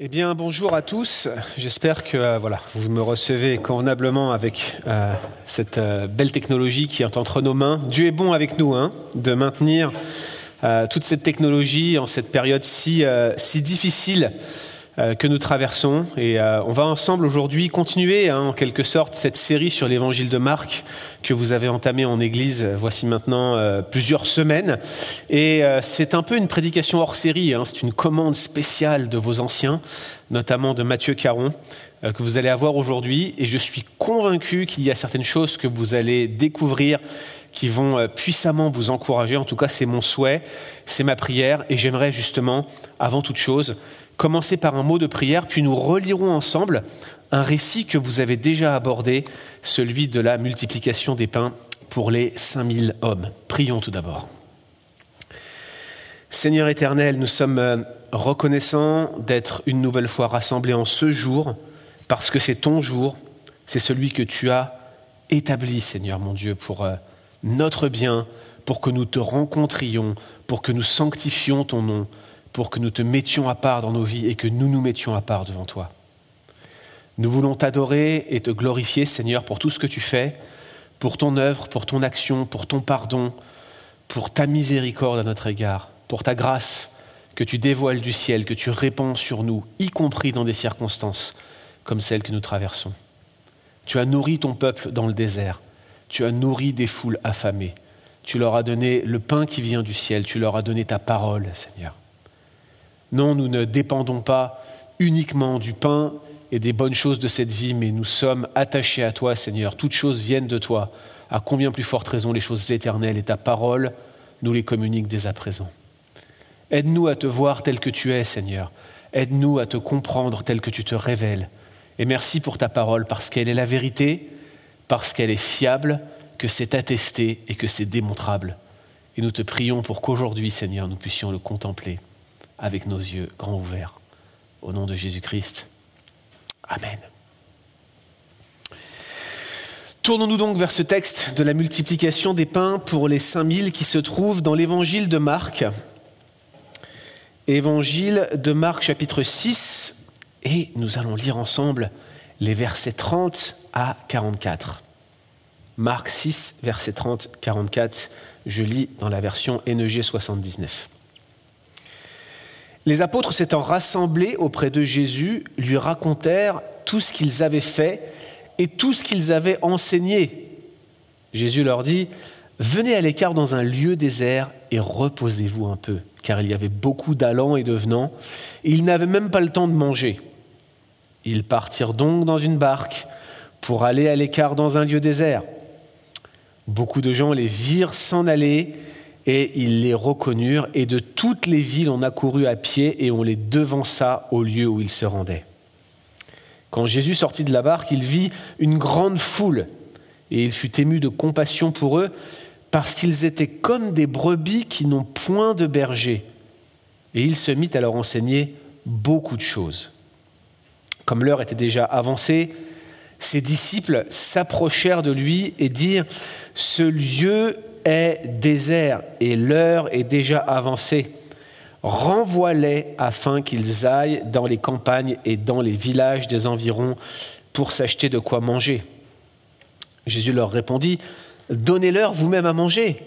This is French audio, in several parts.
Eh bien, bonjour à tous. J'espère que euh, voilà, vous me recevez convenablement avec euh, cette euh, belle technologie qui est entre nos mains. Dieu est bon avec nous hein, de maintenir toute cette technologie en cette période si, difficile que nous traversons. Et euh, on va ensemble aujourd'hui continuer hein, en quelque sorte cette série sur l'évangile de Marc que vous avez entamé en Église euh, voici maintenant euh, plusieurs semaines. Et euh, c'est un peu une prédication hors série, hein, c'est une commande spéciale de vos anciens, notamment de Mathieu Caron, euh, que vous allez avoir aujourd'hui. Et je suis convaincu qu'il y a certaines choses que vous allez découvrir qui vont euh, puissamment vous encourager. En tout cas, c'est mon souhait, c'est ma prière. Et j'aimerais justement, avant toute chose, commencer par un mot de prière, puis nous relirons ensemble un récit que vous avez déjà abordé, celui de la multiplication des pains pour les 5000 hommes. Prions tout d'abord. Seigneur éternel, nous sommes euh, reconnaissants d'être une nouvelle fois rassemblés en ce jour, parce que c'est ton jour, c'est celui que tu as établi, Seigneur mon Dieu, pour euh, notre bien, pour que nous te rencontrions, pour que nous sanctifions ton nom, pour que nous te mettions à part dans nos vies et que nous nous mettions à part devant toi. Nous voulons t'adorer et te glorifier, Seigneur, pour tout ce que tu fais, pour ton œuvre, pour ton action, pour ton pardon, pour ta miséricorde à notre égard, pour ta grâce que tu dévoiles du ciel, que tu répands sur nous, y compris dans des circonstances comme celles que nous traversons. Tu as nourri ton peuple dans le désert, tu as nourri des foules affamées, tu leur as donné le pain qui vient du ciel, tu leur as donné ta parole, Seigneur. Non, nous ne dépendons pas uniquement du pain et des bonnes choses de cette vie, mais nous sommes attachés à toi, Seigneur. Toutes choses viennent de toi. À combien plus forte raison les choses éternelles et ta parole nous les communique dès à présent. Aide-nous à te voir tel que tu es, Seigneur. Aide-nous à te comprendre tel que tu te révèles. Et merci pour ta parole, parce qu'elle est la vérité, parce qu'elle est fiable, que c'est attesté et que c'est démontrable. Et nous te prions pour qu'aujourd'hui, Seigneur, nous puissions le contempler avec nos yeux grands ouverts. Au nom de Jésus-Christ. Amen. Tournons-nous donc vers ce texte de la multiplication des pains pour les 5000 qui se trouve dans l'évangile de Marc. Évangile de Marc chapitre 6 et nous allons lire ensemble les versets 30 à 44. Marc 6, versets 30-44, je lis dans la version NEG 79. Les apôtres s'étant rassemblés auprès de Jésus, lui racontèrent tout ce qu'ils avaient fait et tout ce qu'ils avaient enseigné. Jésus leur dit, Venez à l'écart dans un lieu désert et reposez-vous un peu, car il y avait beaucoup d'allants et de venants, et ils n'avaient même pas le temps de manger. Ils partirent donc dans une barque pour aller à l'écart dans un lieu désert. Beaucoup de gens les virent s'en aller et ils les reconnurent, et de toutes les villes on accourut à pied et on les devança au lieu où ils se rendaient. Quand Jésus sortit de la barque, il vit une grande foule, et il fut ému de compassion pour eux, parce qu'ils étaient comme des brebis qui n'ont point de berger. Et il se mit à leur enseigner beaucoup de choses. Comme l'heure était déjà avancée, ses disciples s'approchèrent de lui et dirent, Ce lieu est désert et l'heure est déjà avancée. Renvoie-les afin qu'ils aillent dans les campagnes et dans les villages des environs pour s'acheter de quoi manger. Jésus leur répondit, Donnez-leur vous-même à manger.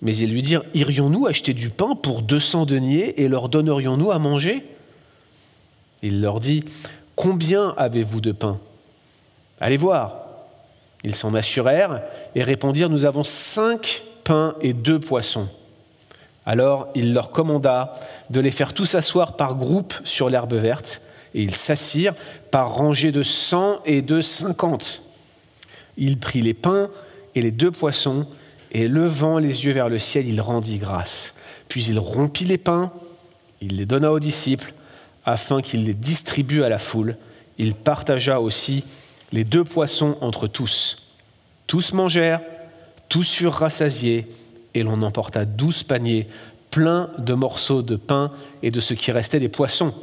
Mais ils lui dirent, Irions-nous acheter du pain pour 200 deniers et leur donnerions-nous à manger? Il leur dit, Combien avez-vous de pain? Allez voir. Ils s'en assurèrent et répondirent, Nous avons cinq pains et deux poissons. Alors il leur commanda de les faire tous asseoir par groupe sur l'herbe verte, et ils s'assirent par rangées de cent et de cinquante. Il prit les pains et les deux poissons, et levant les yeux vers le ciel, il rendit grâce. Puis il rompit les pains, il les donna aux disciples, afin qu'ils les distribuent à la foule. Il partagea aussi les deux poissons entre tous. Tous mangèrent, tous furent rassasiés, et l'on emporta douze paniers pleins de morceaux de pain et de ce qui restait des poissons.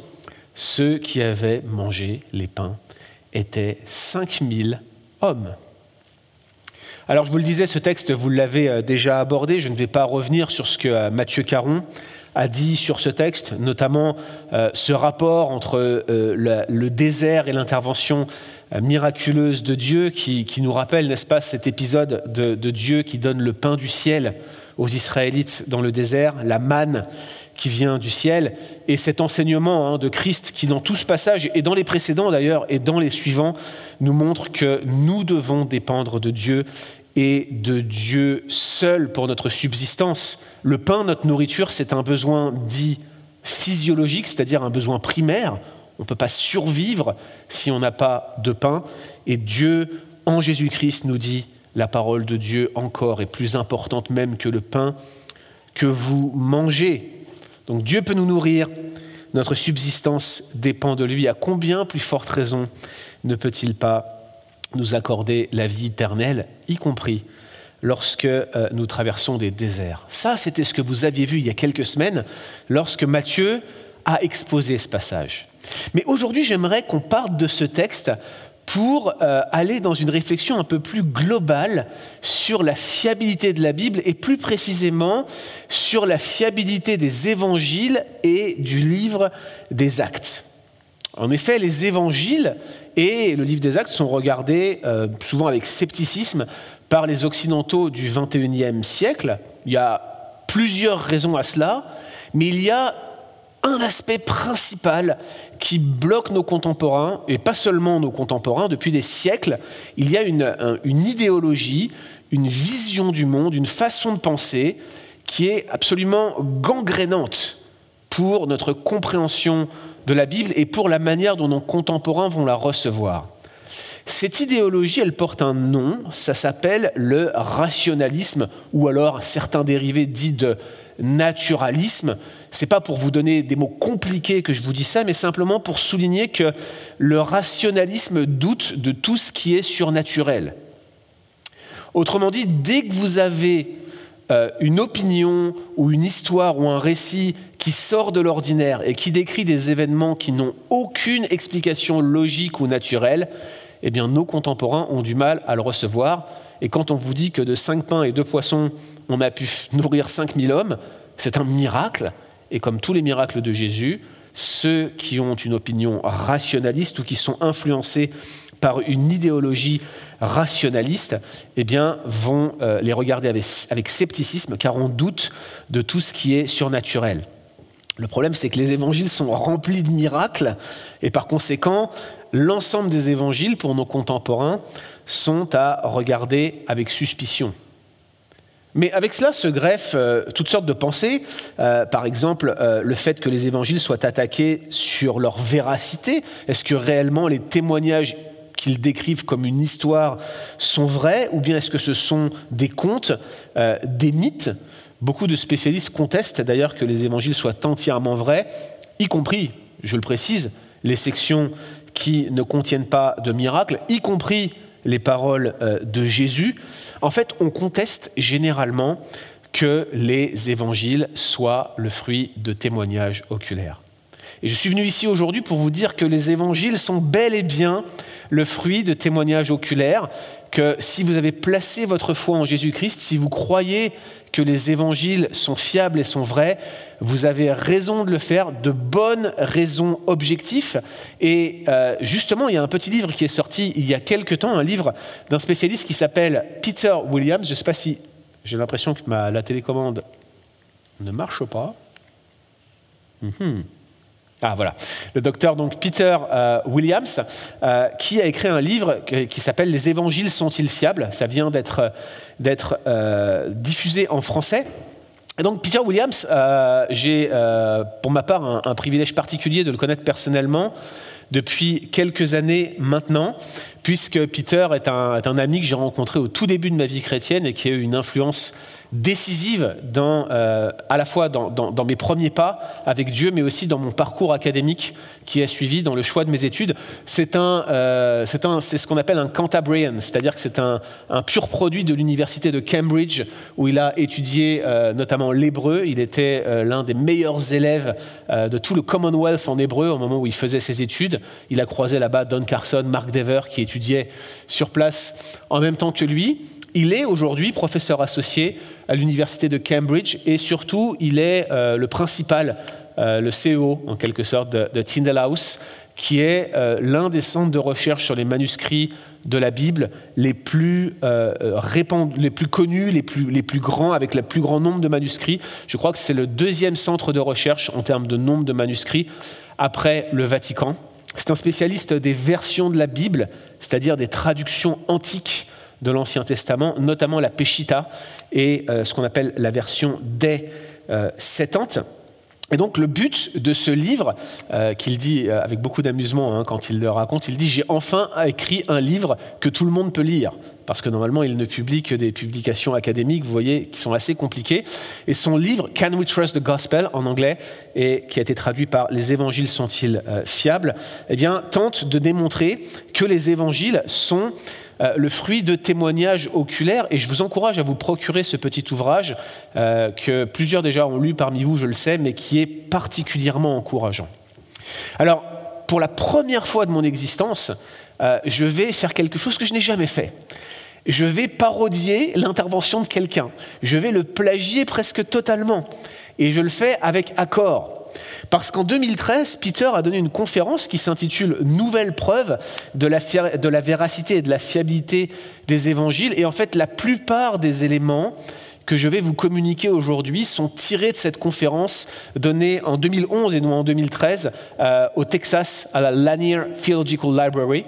Ceux qui avaient mangé les pains étaient cinq mille hommes. Alors je vous le disais, ce texte, vous l'avez déjà abordé, je ne vais pas revenir sur ce que Mathieu Caron a dit sur ce texte, notamment euh, ce rapport entre euh, le, désert et l'intervention euh, miraculeuse de Dieu, qui, nous rappelle, n'est-ce pas, cet épisode de, Dieu qui donne le pain du ciel aux Israélites dans le désert, la manne qui vient du ciel, et cet enseignement hein, de Christ qui, dans tout ce passage, et dans les précédents d'ailleurs, et dans les suivants, nous montre que nous devons dépendre de Dieu et de Dieu seul pour notre subsistance. Le pain, notre nourriture, c'est un besoin dit physiologique, c'est-à-dire un besoin primaire. On ne peut pas survivre si on n'a pas de pain. Et Dieu, en Jésus-Christ, nous dit, la parole de Dieu encore est plus importante même que le pain que vous mangez. Donc Dieu peut nous nourrir, notre subsistance dépend de lui. À combien plus forte raison ne peut-il pas nous accorder la vie éternelle, y compris lorsque euh, nous traversons des déserts? Ça, c'était ce que vous aviez vu il y a quelques semaines lorsque Matthieu a exposé ce passage. Mais aujourd'hui, j'aimerais qu'on parte de ce texte pour euh, aller dans une réflexion un peu plus globale sur la fiabilité de la Bible et plus précisément sur la fiabilité des évangiles et du livre des actes. En effet, les évangiles et le livre des actes sont regardés euh, souvent avec scepticisme par les Occidentaux du XXIe siècle. Il y a plusieurs raisons à cela, mais il y a un aspect principal qui bloque nos contemporains, et pas seulement nos contemporains, depuis des siècles. Il y a une, une idéologie, une vision du monde, une façon de penser qui est absolument gangrénante pour notre compréhension de la Bible et pour la manière dont nos contemporains vont la recevoir. Cette idéologie, elle porte un nom, ça s'appelle le rationalisme, ou alors certains dérivés dits de naturalisme. C'est pas pour vous donner des mots compliqués que je vous dis ça, mais simplement pour souligner que le rationalisme doute de tout ce qui est surnaturel. Autrement dit, dès que vous avez euh, une opinion ou une histoire ou un récit qui sort de l'ordinaire et qui décrit des événements qui n'ont aucune explication logique ou naturelle, eh bien nos contemporains ont du mal à le recevoir. Et quand on vous dit que de cinq pains et deux poissons, on a pu nourrir 5000 hommes, c'est un miracle. Et comme tous les miracles de Jésus, ceux qui ont une opinion rationaliste ou qui sont influencés par une idéologie rationaliste, eh vont euh, les regarder avec scepticisme car on doute de tout ce qui est surnaturel. Le problème, c'est que les évangiles sont remplis de miracles, et par conséquent, l'ensemble des évangiles, pour nos contemporains, sont à regarder avec suspicion. Mais avec cela se greffent euh, toutes sortes de pensées, euh, par exemple euh, le fait que les évangiles soient attaqués sur leur véracité. Est-ce que réellement les témoignages qu'ils décrivent comme une histoire sont vrais, ou bien est-ce que ce sont des contes, des mythes? Beaucoup de spécialistes contestent d'ailleurs que les évangiles soient entièrement vrais, y compris, je le précise, les sections qui ne contiennent pas de miracles, y compris les paroles euh, de Jésus. En fait, on conteste généralement que les évangiles soient le fruit de témoignages oculaires. Et je suis venu ici aujourd'hui pour vous dire que les évangiles sont bel et bien le fruit de témoignages oculaires, que si vous avez placé votre foi en Jésus-Christ, si vous croyez que les évangiles sont fiables et sont vrais, vous avez raison de le faire, de bonnes raisons objectives. Et euh, justement, il y a un petit livre qui est sorti il y a quelque temps, un livre d'un spécialiste qui s'appelle Peter Williams. Je ne sais pas si j'ai l'impression que ma, la télécommande ne marche pas. Mhm. Ah voilà, le docteur donc Peter euh, Williams, euh, qui a écrit un livre qui s'appelle Les Évangiles sont-ils fiables? Ça vient d'être euh, diffusé en français. Et donc Peter Williams, j'ai pour ma part un, privilège particulier de le connaître personnellement depuis quelques années maintenant, puisque Peter est un, ami que j'ai rencontré au tout début de ma vie chrétienne et qui a eu une influence décisive euh, à la fois dans, mes premiers pas avec Dieu, mais aussi dans mon parcours académique qui a suivi dans le choix de mes études. C'est euh, ce qu'on appelle un Cantabrian, c'est-à-dire que c'est un, pur produit de l'université de Cambridge où il a étudié euh, notamment l'hébreu. Il était l'un des meilleurs élèves de tout le Commonwealth en hébreu au moment où il faisait ses études. Il a croisé là-bas Don Carson, Mark Dever qui étudiait sur place en même temps que lui. Il est aujourd'hui professeur associé à l'université de Cambridge et surtout, il est euh, le principal, euh, le CEO en quelque sorte de, de House, qui est euh, l'un des centres de recherche sur les manuscrits de la Bible les plus, les plus connus, les plus, les plus grands, avec le plus grand nombre de manuscrits. Je crois que c'est le deuxième centre de recherche en termes de nombre de manuscrits après le Vatican. C'est un spécialiste des versions de la Bible, c'est-à-dire des traductions antiques de l'Ancien Testament, notamment la Peshitta et euh, ce qu'on appelle la version des euh, Septante. Et donc le but de ce livre, euh, qu'il dit avec beaucoup d'amusement hein, quand il le raconte, il dit j'ai enfin écrit un livre que tout le monde peut lire parce que normalement il ne publie que des publications académiques, vous voyez, qui sont assez compliquées. Et son livre, Can We Trust the Gospel, en anglais, et qui a été traduit par Les évangiles sont-ils euh, fiables, eh bien, tente de démontrer que les évangiles sont euh, le fruit de témoignages oculaires, et je vous encourage à vous procurer ce petit ouvrage euh, que plusieurs déjà ont lu parmi vous, je le sais, mais qui est particulièrement encourageant. Alors, pour la première fois de mon existence, je vais faire quelque chose que je n'ai jamais fait je vais parodier l'intervention de quelqu'un. Je vais le plagier presque totalement. Et je le fais avec accord. Parce qu'en 2013, Peter a donné une conférence qui s'intitule Nouvelle preuve de la, de la véracité et de la fiabilité des évangiles. Et en fait, la plupart des éléments que je vais vous communiquer aujourd'hui sont tirés de cette conférence donnée en 2011 et non en 2013 euh, au Texas à la Lanier Theological Library.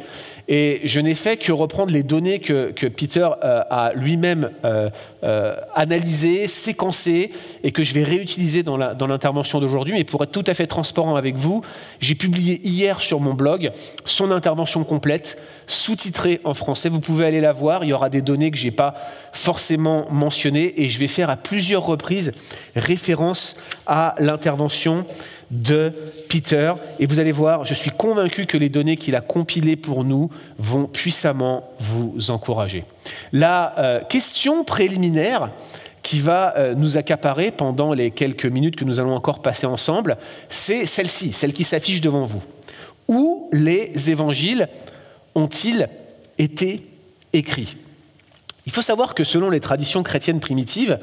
Et je n'ai fait que reprendre les données que, Peter euh, a lui-même euh, euh, analysées, séquencées, et que je vais réutiliser dans l'intervention d'aujourd'hui. Mais pour être tout à fait transparent avec vous, j'ai publié hier sur mon blog son intervention complète, sous-titrée en français. Vous pouvez aller la voir. Il y aura des données que je n'ai pas forcément mentionnées, et je vais faire à plusieurs reprises référence à l'intervention de Peter. Et vous allez voir, je suis convaincu que les données qu'il a compilées pour nous vont puissamment vous encourager. La euh, question préliminaire qui va euh, nous accaparer pendant les quelques minutes que nous allons encore passer ensemble, c'est celle-ci, celle qui s'affiche devant vous. Où les évangiles ont-ils été écrits? Il faut savoir que selon les traditions chrétiennes primitives,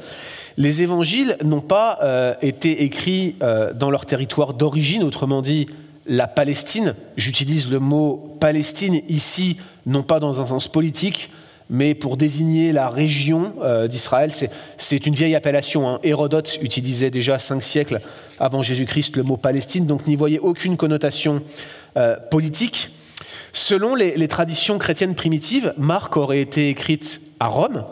les évangiles n'ont pas euh, été écrits euh, dans leur territoire d'origine, autrement dit la Palestine. J'utilise le mot Palestine ici, non pas dans un sens politique, mais pour désigner la région euh, d'Israël. C'est une vieille appellation. Hein. Hérodote utilisait déjà cinq siècles avant Jésus-Christ le mot Palestine, donc n'y voyez aucune connotation politique. Selon les, les traditions chrétiennes primitives, Marc aurait été écrite à Rome,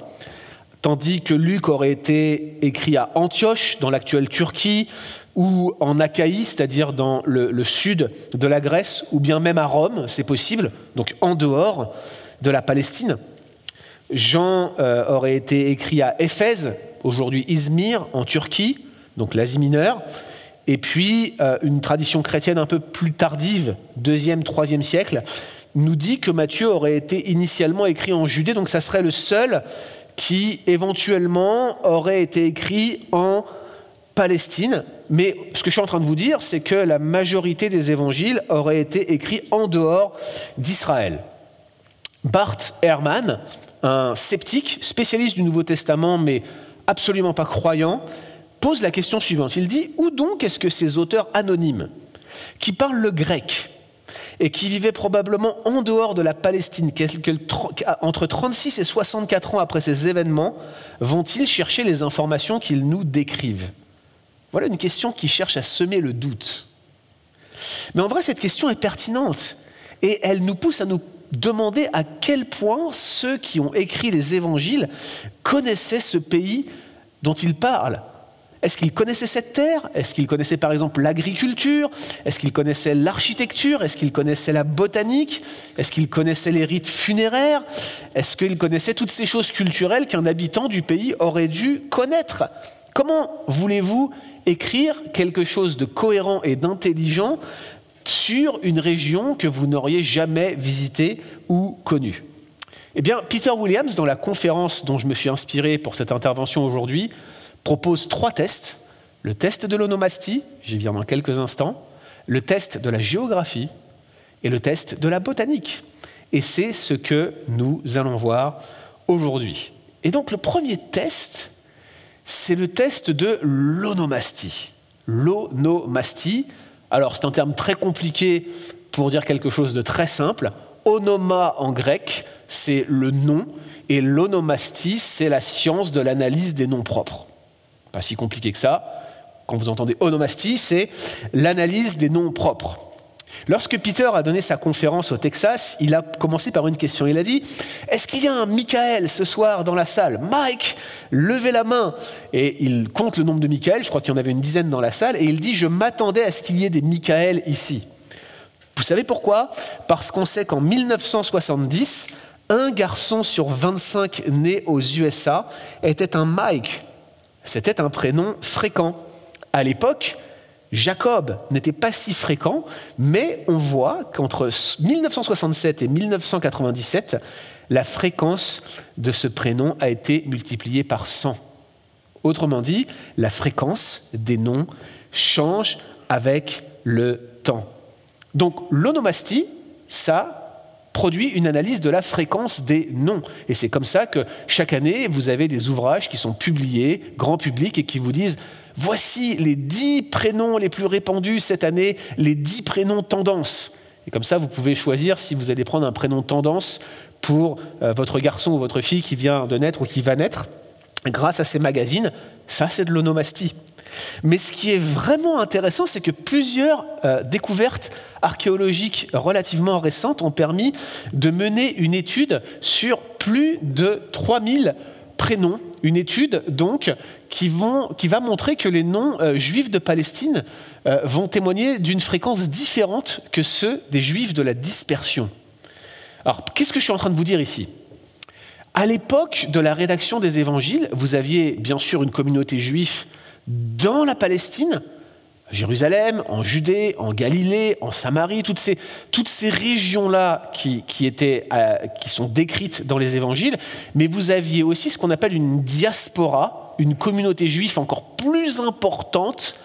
tandis que Luc aurait été écrit à Antioche, dans l'actuelle Turquie, ou en Achaïe, c'est-à-dire dans le, sud de la Grèce, ou bien même à Rome, c'est possible, donc en dehors de la Palestine. Jean euh, aurait été écrit à Éphèse, aujourd'hui Izmir, en Turquie, donc l'Asie mineure. Et puis, euh, une tradition chrétienne un peu plus tardive, deuxième, troisième siècle, nous dit que Matthieu aurait été initialement écrit en Judée, donc ça serait le seul qui éventuellement aurait été écrit en Palestine. Mais ce que je suis en train de vous dire, c'est que la majorité des évangiles auraient été écrits en dehors d'Israël. Bart Ehrman, un sceptique, spécialiste du Nouveau Testament, mais absolument pas croyant, pose la question suivante. Il dit, où donc est-ce que ces auteurs anonymes, qui parlent le grec, et qui vivait probablement en dehors de la Palestine, entre 36 et 64 ans après ces événements, vont-ils chercher les informations qu'ils nous décrivent? Voilà une question qui cherche à semer le doute. Mais en vrai, cette question est pertinente et elle nous pousse à nous demander à quel point ceux qui ont écrit les évangiles connaissaient ce pays dont ils parlent est-ce qu'ils connaissaient cette terre? Est-ce qu'ils connaissaient par exemple l'agriculture? Est-ce qu'ils connaissaient l'architecture? Est-ce qu'ils connaissaient la botanique? Est-ce qu'ils connaissaient les rites funéraires? Est-ce qu'ils connaissaient toutes ces choses culturelles qu'un habitant du pays aurait dû connaître? Comment voulez-vous écrire quelque chose de cohérent et d'intelligent sur une région que vous n'auriez jamais visitée ou connue? Eh bien, Peter Williams, dans la conférence dont je me suis inspiré pour cette intervention aujourd'hui, propose trois tests. Le test de l'onomastie, j'y viens dans quelques instants, le test de la géographie et le test de la botanique. Et c'est ce que nous allons voir aujourd'hui. Et donc le premier test, c'est le test de l'onomastie. L'onomastie, alors c'est un terme très compliqué pour dire quelque chose de très simple. Onoma en grec, c'est le nom, et l'onomastie, c'est la science de l'analyse des noms propres. Pas si compliqué que ça. Quand vous entendez onomastie, c'est l'analyse des noms propres. Lorsque Peter a donné sa conférence au Texas, il a commencé par une question. Il a dit Est-ce qu'il y a un Michael ce soir dans la salle? Mike, levez la main. Et il compte le nombre de Michael, je crois qu'il y en avait une dizaine dans la salle, et il dit Je m'attendais à ce qu'il y ait des Michael ici. Vous savez pourquoi? Parce qu'on sait qu'en 1970, un garçon sur 25 né aux USA était un Mike. C'était un prénom fréquent. À l'époque, Jacob n'était pas si fréquent, mais on voit qu'entre 1967 et 1997, la fréquence de ce prénom a été multipliée par 100. Autrement dit, la fréquence des noms change avec le temps. Donc l'onomastie, ça produit une analyse de la fréquence des noms. Et c'est comme ça que chaque année, vous avez des ouvrages qui sont publiés, grand public, et qui vous disent voici les dix prénoms les plus répandus cette année, les dix prénoms tendance. Et comme ça, vous pouvez choisir si vous allez prendre un prénom tendance pour euh, votre garçon ou votre fille qui vient de naître ou qui va naître. Grâce à ces magazines, ça c'est de l'onomastie. Mais ce qui est vraiment intéressant, c'est que plusieurs euh, découvertes archéologiques relativement récentes ont permis de mener une étude sur plus de 3000 prénoms, une étude donc qui, va montrer que les noms euh, juifs de Palestine euh, vont témoigner d'une fréquence différente que ceux des juifs de la dispersion. Alors, qu'est-ce que je suis en train de vous dire ici? À l'époque de la rédaction des évangiles, vous aviez bien sûr une communauté juive dans la Palestine, Jérusalem, en Judée, en Galilée, en Samarie, toutes ces, régions-là qui, euh, qui sont décrites dans les évangiles, mais vous aviez aussi ce qu'on appelle une diaspora, une communauté juive encore plus importante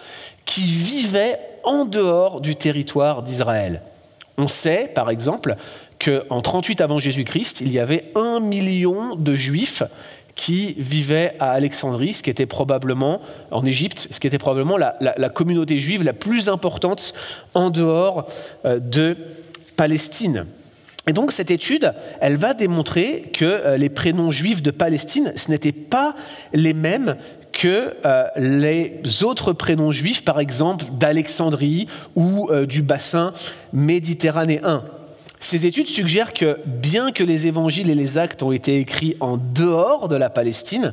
qui vivait en dehors du territoire d'Israël. On sait, par exemple, qu'en 38 avant Jésus-Christ, il y avait un million de juifs qui vivait à Alexandrie, ce qui était probablement, en Égypte, ce qui était probablement la, communauté juive la plus importante en dehors euh, de Palestine. Et donc cette étude, elle va démontrer que euh, les prénoms juifs de Palestine, ce n'étaient pas les mêmes que euh, les autres prénoms juifs, par exemple d'Alexandrie ou du bassin méditerranéen. Ces études suggèrent que bien que les évangiles et les actes ont été écrits en dehors de la Palestine,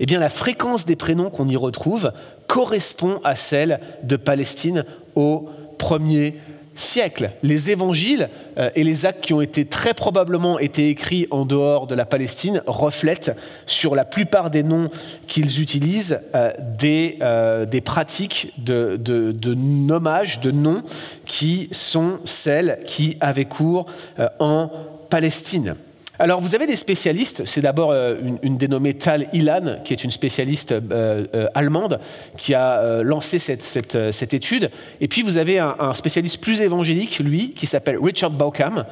eh la fréquence des prénoms qu'on y retrouve correspond à celle de Palestine au premier siècles. Les évangiles euh, et les actes qui ont été très probablement été écrits en dehors de la Palestine reflètent sur la plupart des noms qu'ils utilisent euh, des, euh, des, pratiques de, nommage, de noms qui sont celles qui avaient cours en Palestine. Alors vous avez des spécialistes, c'est d'abord euh, une, dénommée Tal Ilan, qui est une spécialiste euh, euh, allemande, qui a lancé cette, étude. Et puis vous avez un, spécialiste plus évangélique, lui, qui s'appelle Richard Bauckham,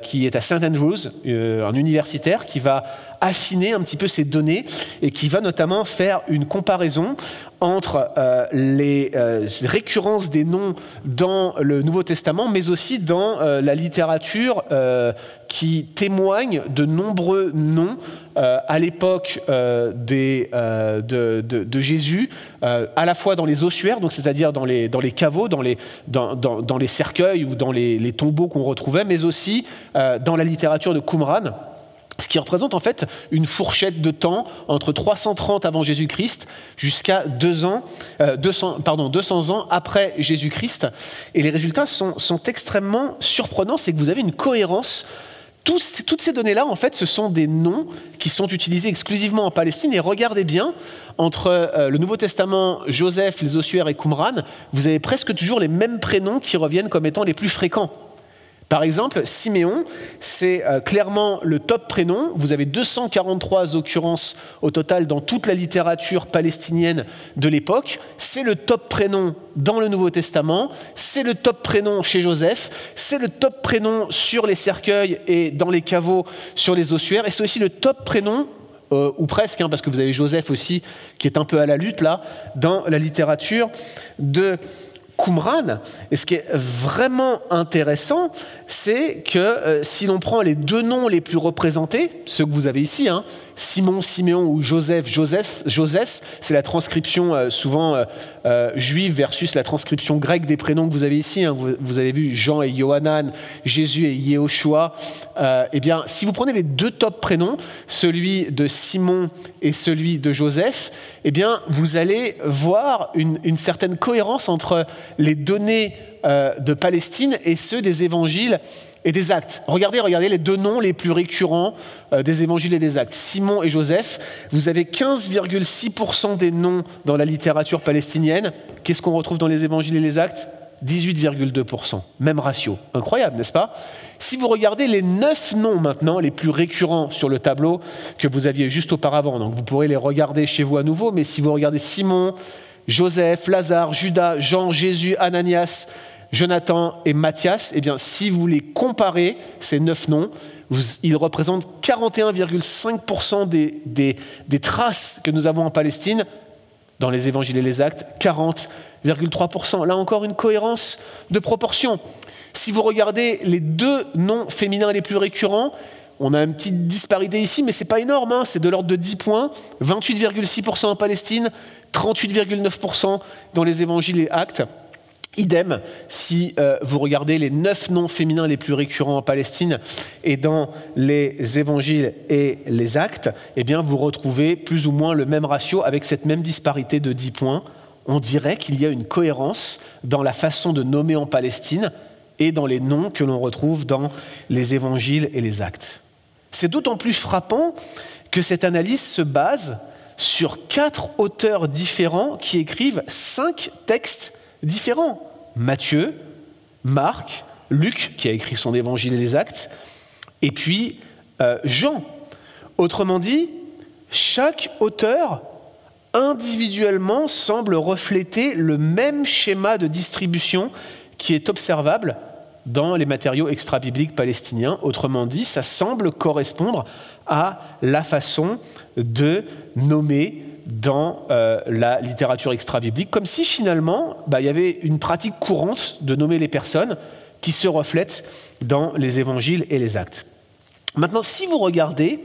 qui est à St. Andrews, un universitaire, qui va affiner un petit peu ces données et qui va notamment faire une comparaison entre euh, les euh, récurrences des noms dans le Nouveau Testament, mais aussi dans euh, la littérature qui témoigne de nombreux noms à l'époque de, Jésus, à la fois dans les ossuaires, c'est-à-dire dans les, dans les caveaux, dans les, dans, dans les cercueils ou dans les, les tombeaux qu'on retrouvait, mais aussi dans la littérature de Qumran ce qui représente en fait une fourchette de temps entre 330 avant Jésus-Christ jusqu'à 200, 200, pardon, 200 ans après Jésus-Christ. Et les résultats sont, sont extrêmement surprenants, c'est que vous avez une cohérence. toutes ces données-là, en fait, ce sont des noms qui sont utilisés exclusivement en Palestine. Et regardez bien, entre euh, le Nouveau Testament, Joseph, les ossuaires et Qumran, vous avez presque toujours les mêmes prénoms qui reviennent comme étant les plus fréquents. Par exemple, Siméon, c'est euh, clairement le top prénom. Vous avez 243 occurrences au total dans toute la littérature palestinienne de l'époque. C'est le top prénom dans le Nouveau Testament. C'est le top prénom chez Joseph. C'est le top prénom sur les cercueils et dans les caveaux sur les ossuaires. Et c'est aussi le top prénom euh, ou presque, hein, parce que vous avez Joseph aussi qui est un peu à la lutte là, dans la littérature de Qumran. Et ce qui est vraiment intéressant, c'est que euh, si l'on prend les deux noms les plus représentés, ceux que vous avez ici, hein, Simon, Siméon ou Joseph, Joseph, Josès, c'est la transcription euh, souvent euh, juive versus la transcription grecque des prénoms que vous avez ici. Hein. Vous, avez vu Jean et Yohanan, Jésus et Yehoshua. eh bien, si vous prenez les deux top prénoms, celui de Simon et celui de Joseph, eh bien, vous allez voir une certaine cohérence entre les données de Palestine et ceux des évangiles et des actes. Regardez, regardez les deux noms les plus récurrents euh, des évangiles et des actes. Simon et Joseph, vous avez 15,6% des noms dans la littérature palestinienne. Qu'est-ce qu'on retrouve dans les évangiles et les actes? 18,2%. Même ratio. Incroyable, n'est-ce pas? Si vous regardez les neuf noms maintenant, les plus récurrents sur le tableau que vous aviez juste auparavant, donc vous pourrez les regarder chez vous à nouveau, mais si vous regardez Simon, Joseph, Lazare, Judas, Jean, Jésus, Ananias, Jonathan et Matthias, eh bien, si vous les comparez, ces neuf noms, ils représentent 41,5% des, traces que nous avons en Palestine, dans les évangiles et les actes, 40,3%. Là encore, une cohérence de proportion. Si vous regardez les deux noms féminins les plus récurrents, on a une petite disparité ici, mais ce n'est pas énorme, hein. c'est de l'ordre de 10 points, 28,6% en Palestine, 38,9% dans les évangiles et actes. Idem, si euh, vous regardez les neuf noms féminins les plus récurrents en Palestine et dans les évangiles et les actes, eh bien vous retrouvez plus ou moins le même ratio avec cette même disparité de 10 points. On dirait qu'il y a une cohérence dans la façon de nommer en Palestine et dans les noms que l'on retrouve dans les évangiles et les actes. C'est d'autant plus frappant que cette analyse se base sur quatre auteurs différents qui écrivent cinq textes différents. Matthieu, Marc, Luc, qui a écrit son évangile et les actes, et puis euh, Jean. Autrement dit, chaque auteur individuellement semble refléter le même schéma de distribution qui est observable dans les matériaux extra-bibliques palestiniens. Autrement dit, ça semble correspondre à la façon de nommer dans euh, la littérature extra-biblique, comme si finalement bah, il y avait une pratique courante de nommer les personnes qui se reflètent dans les évangiles et les actes. Maintenant, si vous regardez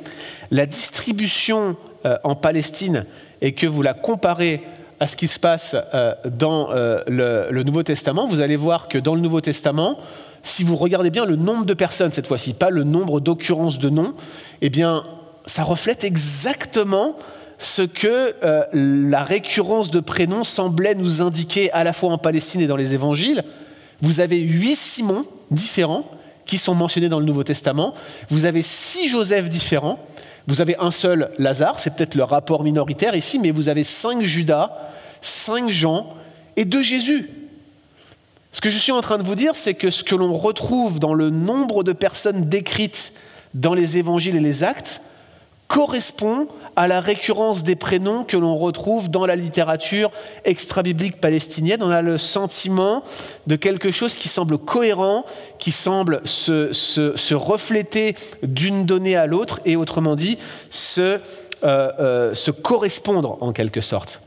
la distribution euh, en Palestine et que vous la comparez à ce qui se passe euh, dans le, Nouveau Testament, vous allez voir que dans le Nouveau Testament, si vous regardez bien le nombre de personnes cette fois-ci, pas le nombre d'occurrences de noms, eh bien, ça reflète exactement ce que euh, la récurrence de prénoms semblait nous indiquer à la fois en Palestine et dans les évangiles. Vous avez huit Simons différents qui sont mentionnés dans le Nouveau Testament. Vous avez six Joseph différents. Vous avez un seul Lazare, c'est peut-être le rapport minoritaire ici, mais vous avez cinq Judas, cinq Jean et deux Jésus. Ce que je suis en train de vous dire, c'est que ce que l'on retrouve dans le nombre de personnes décrites dans les évangiles et les actes correspond à la récurrence des prénoms que l'on retrouve dans la littérature extra-biblique palestinienne. On a le sentiment de quelque chose qui semble cohérent, qui semble se, refléter d'une donnée à l'autre et autrement dit se, euh, euh, se correspondre en quelque sorte.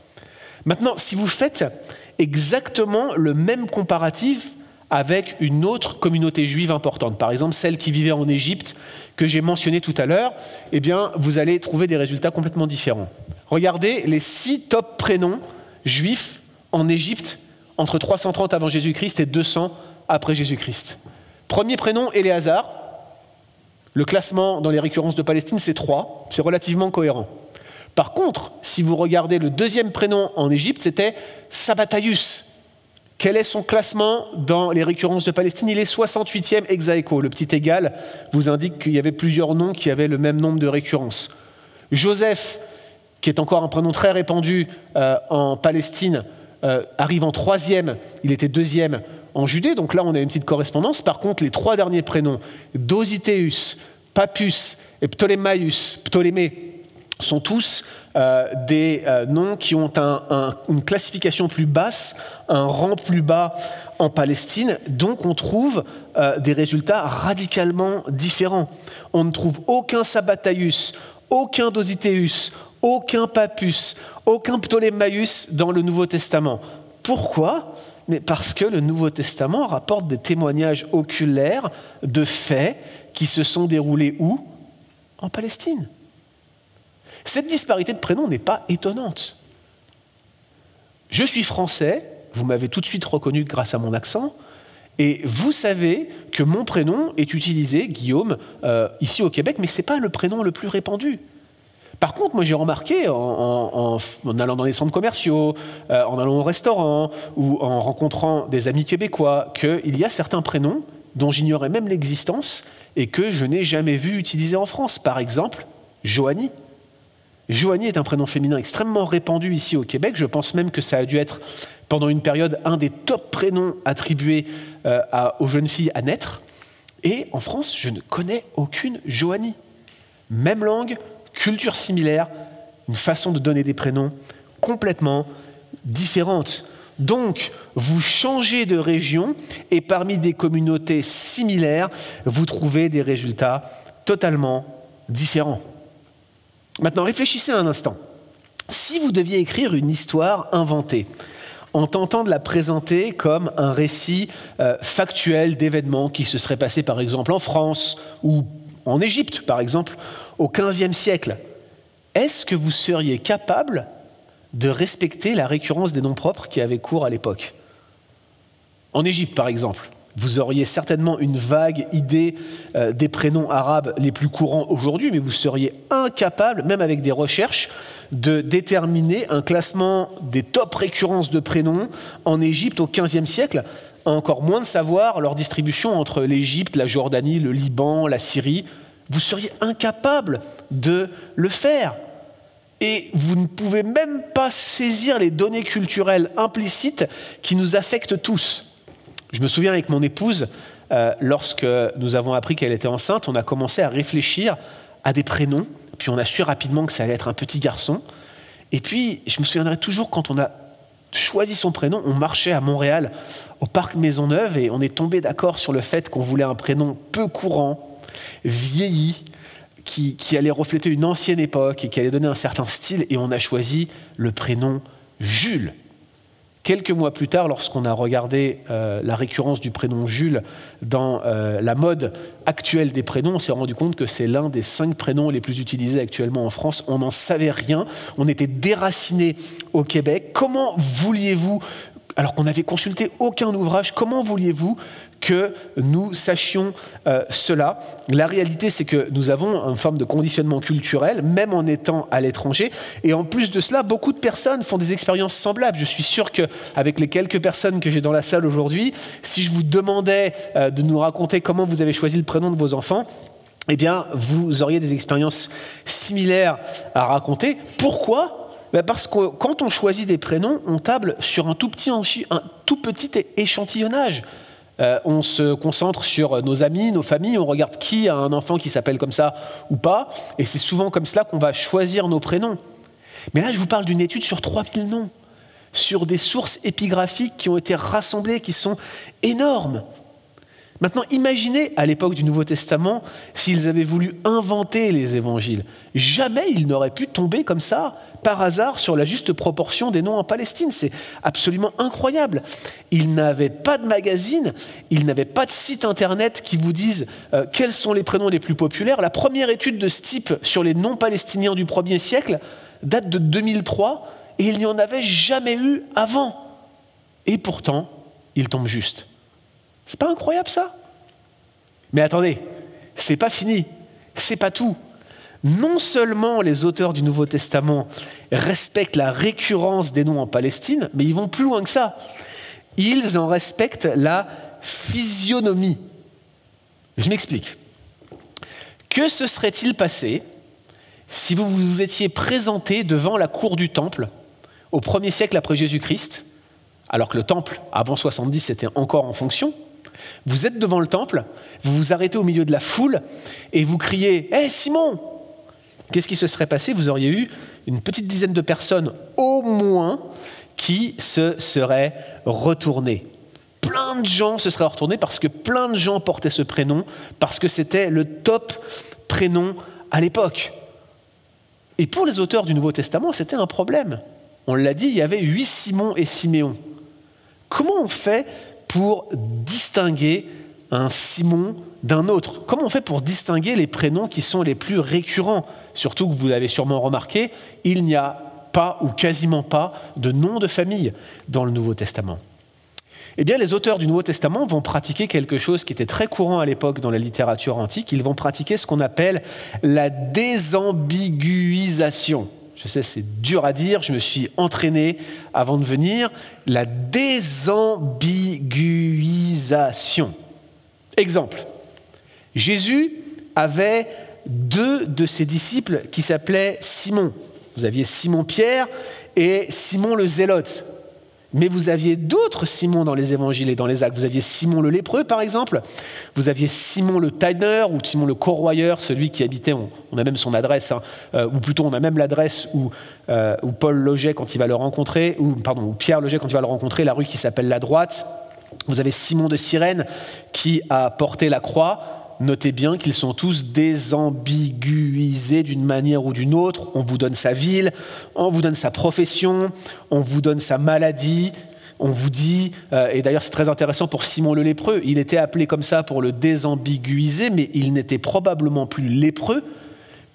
Maintenant, si vous faites exactement le même comparatif avec une autre communauté juive importante, par exemple celle qui vivait en Égypte que j'ai mentionné tout à l'heure, eh bien, vous allez trouver des résultats complètement différents. Regardez les six top prénoms juifs en Égypte entre 330 avant Jésus-Christ et 200 après Jésus-Christ. Premier prénom, Éléazar. Le classement dans les récurrences de Palestine, c'est 3. C'est relativement cohérent. Par contre, si vous regardez le deuxième prénom en Égypte, c'était Sabbataius. Quel est son classement dans les récurrences de Palestine? Il est 68e ex Le petit égal vous indique qu'il y avait plusieurs noms qui avaient le même nombre de récurrences. Joseph, qui est encore un prénom très répandu euh, en Palestine, euh, arrive en troisième, il était deuxième en Judée, donc là on a une petite correspondance. Par contre, les trois derniers prénoms, Dosithéus, Papus et Ptolémaeus, Ptolémée, sont tous euh, des euh, noms qui ont une classification plus basse, un rang plus bas en Palestine. Donc on trouve euh, des résultats radicalement différents. On ne trouve aucun Sabbataius, aucun Dosithéus, aucun Papus, aucun Ptolémaïus dans le Nouveau Testament. Pourquoi? Mais parce que le Nouveau Testament rapporte des témoignages oculaires de faits qui se sont déroulés où? En Palestine. Cette disparité de prénoms n'est pas étonnante. Je suis français, vous m'avez tout de suite reconnu grâce à mon accent, et vous savez que mon prénom est utilisé, Guillaume, euh, ici au Québec, mais ce n'est pas le prénom le plus répandu. Par contre, moi j'ai remarqué en, allant dans les centres commerciaux, euh, en allant au restaurant ou en rencontrant des amis québécois qu'il y a certains prénoms dont j'ignorais même l'existence et que je n'ai jamais vu utilisés en France. Par exemple, Joanie. Joanie est un prénom féminin extrêmement répandu ici au Québec. Je pense même que ça a dû être pendant une période un des top prénoms attribués euh, aux jeunes filles à naître. Et en France, je ne connais aucune Joanie. Même langue, culture similaire, une façon de donner des prénoms complètement différente. Donc, vous changez de région et parmi des communautés similaires, vous trouvez des résultats totalement différents. Maintenant, réfléchissez un instant. Si vous deviez écrire une histoire inventée, en tentant de la présenter comme un récit euh, factuel d'événements qui se seraient passés par exemple en France ou en Égypte par exemple au XVe siècle, est-ce que vous seriez capable de respecter la récurrence des noms propres qui avaient cours à l'époque? En Égypte par exemple, vous auriez certainement une vague idée euh, des prénoms arabes les plus courants aujourd'hui, mais vous seriez incapable, même avec des recherches, de déterminer un classement des top récurrences de prénoms en Égypte au XVe siècle, encore moins de savoir leur distribution entre l'Égypte, la Jordanie, le Liban, la Syrie. Vous seriez incapable de le faire. Et vous ne pouvez même pas saisir les données culturelles implicites qui nous affectent tous. Je me souviens avec mon épouse, euh, lorsque nous avons appris qu'elle était enceinte, on a commencé à réfléchir à des prénoms, puis on a su rapidement que ça allait être un petit garçon. Et puis, je me souviendrai toujours quand on a choisi son prénom, on marchait à Montréal au parc Maisonneuve et on est tombé d'accord sur le fait qu'on voulait un prénom peu courant, vieilli, qui, qui, allait refléter une ancienne époque et qui allait donner un certain style, et on a choisi le prénom Jules. Quelques mois plus tard, lorsqu'on a regardé euh, la récurrence du prénom Jules dans euh, la mode actuelle des prénoms, on s'est rendu compte que c'est l'un des cinq prénoms les plus utilisés actuellement en France. On n'en savait rien, on était déracinés au Québec. Comment vouliez-vous alors qu'on n'avait consulté aucun ouvrage, comment vouliez-vous que nous sachions euh, cela. La réalité, c'est que nous avons une forme de conditionnement culturel, même en étant à l'étranger. Et en plus de cela, beaucoup de personnes font des expériences semblables. Je suis sûr qu'avec les quelques personnes que j'ai dans la salle aujourd'hui, si je vous demandais euh, de nous raconter comment vous avez choisi le prénom de vos enfants, eh bien, vous auriez des expériences similaires à raconter. Pourquoi? Ben, Parce que quand on choisit des prénoms, on table sur un tout petit, un tout petit échantillonnage. Euh, on se concentre sur nos amis, nos familles, on regarde qui a un enfant qui s'appelle comme ça ou pas, et c'est souvent comme cela qu'on va choisir nos prénoms. Mais là, je vous parle d'une étude sur 3000 noms, sur des sources épigraphiques qui ont été rassemblées, qui sont énormes. Maintenant, imaginez à l'époque du Nouveau Testament s'ils avaient voulu inventer les évangiles. Jamais ils n'auraient pu tomber comme ça par hasard sur la juste proportion des noms en Palestine. C'est absolument incroyable. Ils n'avaient pas de magazine, ils n'avaient pas de site internet qui vous disent euh, quels sont les prénoms les plus populaires. La première étude de ce type sur les noms palestiniens du 1er siècle date de 2003 et il n'y en avait jamais eu avant. Et pourtant, il tombe juste. C'est pas incroyable ça? Mais attendez, c'est pas fini, c'est pas tout non seulement les auteurs du Nouveau Testament respectent la récurrence des noms en Palestine, mais ils vont plus loin que ça. Ils en respectent la physionomie. Je m'explique. Que se serait-il passé si vous vous étiez présenté devant la cour du temple au premier siècle après Jésus-Christ, alors que le temple, avant 70, était encore en fonction? Vous êtes devant le temple, vous vous arrêtez au milieu de la foule et vous criez Hé Simon, Qu'est-ce qui se serait passé Vous auriez eu une petite dizaine de personnes au moins qui se seraient retournées. Plein de gens se seraient retournés parce que plein de gens portaient ce prénom, parce que c'était le top prénom à l'époque. Et pour les auteurs du Nouveau Testament, c'était un problème. On l'a dit, il y avait huit Simon et Siméon. Comment on fait pour distinguer un Simon d'un autre Comment on fait pour distinguer les prénoms qui sont les plus récurrents? Surtout que vous avez sûrement remarqué, il n'y a pas ou quasiment pas de nom de famille dans le Nouveau Testament. Eh bien, les auteurs du Nouveau Testament vont pratiquer quelque chose qui était très courant à l'époque dans la littérature antique. Ils vont pratiquer ce qu'on appelle la désambiguisation. Je sais, c'est dur à dire, je me suis entraîné avant de venir. La désambiguisation. Exemple, Jésus avait deux de ses disciples qui s'appelaient Simon. Vous aviez Simon-Pierre et Simon le Zélote. Mais vous aviez d'autres Simon dans les évangiles et dans les actes. Vous aviez Simon le lépreux, par exemple. Vous aviez Simon le tailleur ou Simon le corroyeur, celui qui habitait, on, a même son adresse, hein, euh, ou plutôt on a même l'adresse où, euh, où, Paul logeait quand il va le rencontrer, ou pardon, où Pierre logeait quand il va le rencontrer, la rue qui s'appelle la droite. Vous avez Simon de Cyrène qui a porté la croix notez bien qu'ils sont tous désambiguisés d'une manière ou d'une autre. On vous donne sa ville, on vous donne sa profession, on vous donne sa maladie. On vous dit, euh, et d'ailleurs c'est très intéressant pour Simon le lépreux, il était appelé comme ça pour le désambiguiser, mais il n'était probablement plus lépreux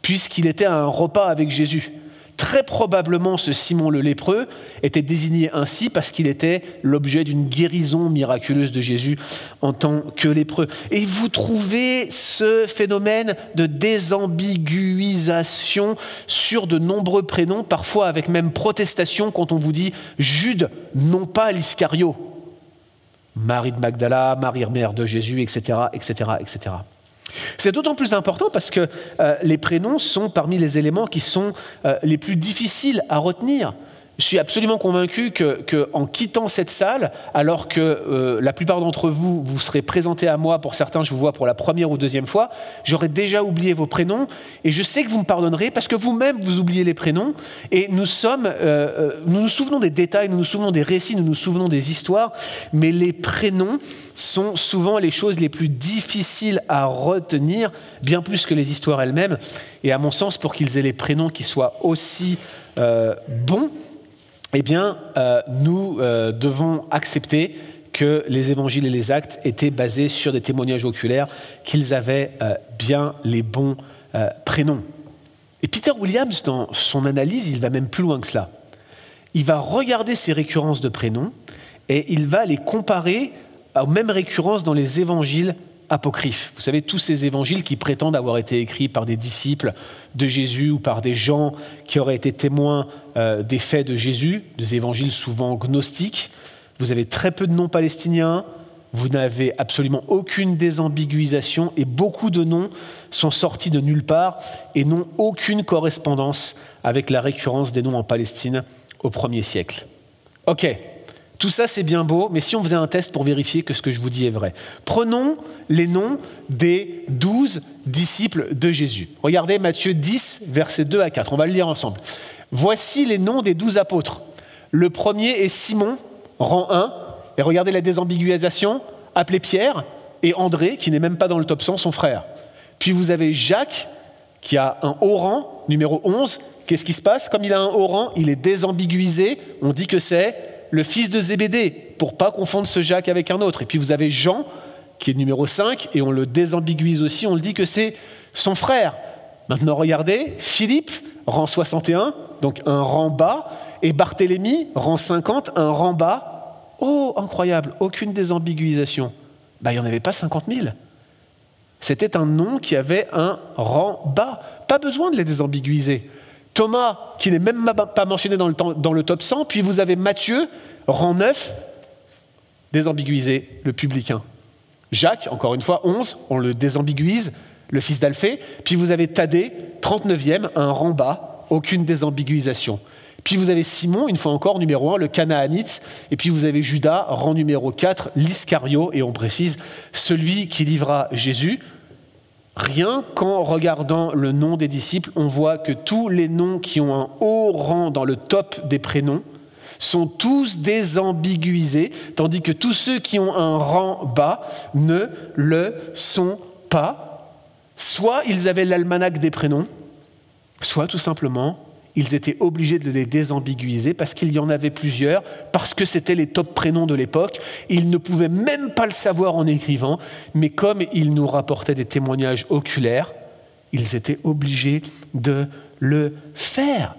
puisqu'il était à un repas avec Jésus. Très probablement, ce Simon le lépreux était désigné ainsi parce qu'il était l'objet d'une guérison miraculeuse de Jésus en tant que lépreux. Et vous trouvez ce phénomène de désambiguisation sur de nombreux prénoms, parfois avec même protestation quand on vous dit Jude, non pas l'Iscario. Marie de Magdala, Marie mère de Jésus, etc., etc., etc. C'est d'autant plus important parce que euh, les prénoms sont parmi les éléments qui sont euh, les plus difficiles à retenir. Je suis absolument convaincu que, en quittant cette salle, alors que euh, la plupart d'entre vous vous serez présentés à moi, pour certains je vous vois pour la première ou deuxième fois, j'aurais déjà oublié vos prénoms. Et je sais que vous me pardonnerez parce que vous-même vous oubliez les prénoms. Et nous sommes, euh, euh, nous nous souvenons des détails, nous nous souvenons des récits, nous nous souvenons des histoires, mais les prénoms sont souvent les choses les plus difficiles à retenir, bien plus que les histoires elles-mêmes. Et à mon sens, pour qu'ils aient les prénoms qui soient aussi bons, eh bien, euh, nous euh, devons accepter que les évangiles et les actes étaient basés sur des témoignages oculaires, qu'ils avaient euh, bien les bons prénoms. Et Peter Williams, dans son analyse, il va même plus loin que cela. Il va regarder ces récurrences de prénoms et il va les comparer aux mêmes récurrences dans les évangiles apocryphes. Vous savez, tous ces évangiles qui prétendent avoir été écrits par des disciples de Jésus ou par des gens qui auraient été témoins euh, des faits de Jésus, des évangiles souvent gnostiques. Vous avez très peu de noms palestiniens, vous n'avez absolument aucune désambiguisation et beaucoup de noms sont sortis de nulle part et n'ont aucune correspondance avec la récurrence des noms en Palestine au premier siècle. Ok, tout ça, c'est bien beau, mais si on faisait un test pour vérifier que ce que je vous dis est vrai. Prenons les noms des douze disciples de Jésus. Regardez Matthieu 10, versets 2 à 4. On va le lire ensemble. Voici les noms des douze apôtres. Le premier est Simon, rang 1. Et regardez la désambiguisation, appelé Pierre, et André, qui n'est même pas dans le top 100, son frère. Puis vous avez Jacques, qui a un haut rang, numéro 11. Qu'est-ce qui se passe? Comme il a un haut rang, il est désambiguisé. On dit que c'est le fils de Zébédée, pour pas confondre ce Jacques avec un autre. Et puis vous avez Jean, qui est numéro 5, et on le désambiguise aussi, on le dit que c'est son frère. Maintenant, regardez, Philippe, rang 61, donc un rang bas, et Barthélemy, rang 50, un rang bas. Oh, incroyable, aucune désambiguisation. Ben, il n'y en avait pas 50 000. C'était un nom qui avait un rang bas. Pas besoin de les désambiguiser. Thomas, qui n'est même pas mentionné dans le, dans top 100, puis vous avez Matthieu, rang 9, désambiguisé, le publicain. Jacques, encore une fois, 11, on le désambiguise, le fils d'Alphée. Puis vous avez Thaddée, 39e, un rang bas, aucune désambiguisation. Puis vous avez Simon, une fois encore, numéro 1, le Canaanite. Et puis vous avez Judas, rang numéro 4, l'Iscario, et on précise, celui qui livra Jésus. Rien qu'en regardant le nom des disciples, on voit que tous les noms qui ont un haut rang dans le top des prénoms sont tous désambiguisés, tandis que tous ceux qui ont un rang bas ne le sont pas. Soit ils avaient l'almanach des prénoms, soit tout simplement ils étaient obligés de les désambiguiser parce qu'il y en avait plusieurs, parce que c'était les top prénoms de l'époque. Ils ne pouvaient même pas le savoir en écrivant, mais comme ils nous rapportaient des témoignages oculaires, ils étaient obligés de le faire.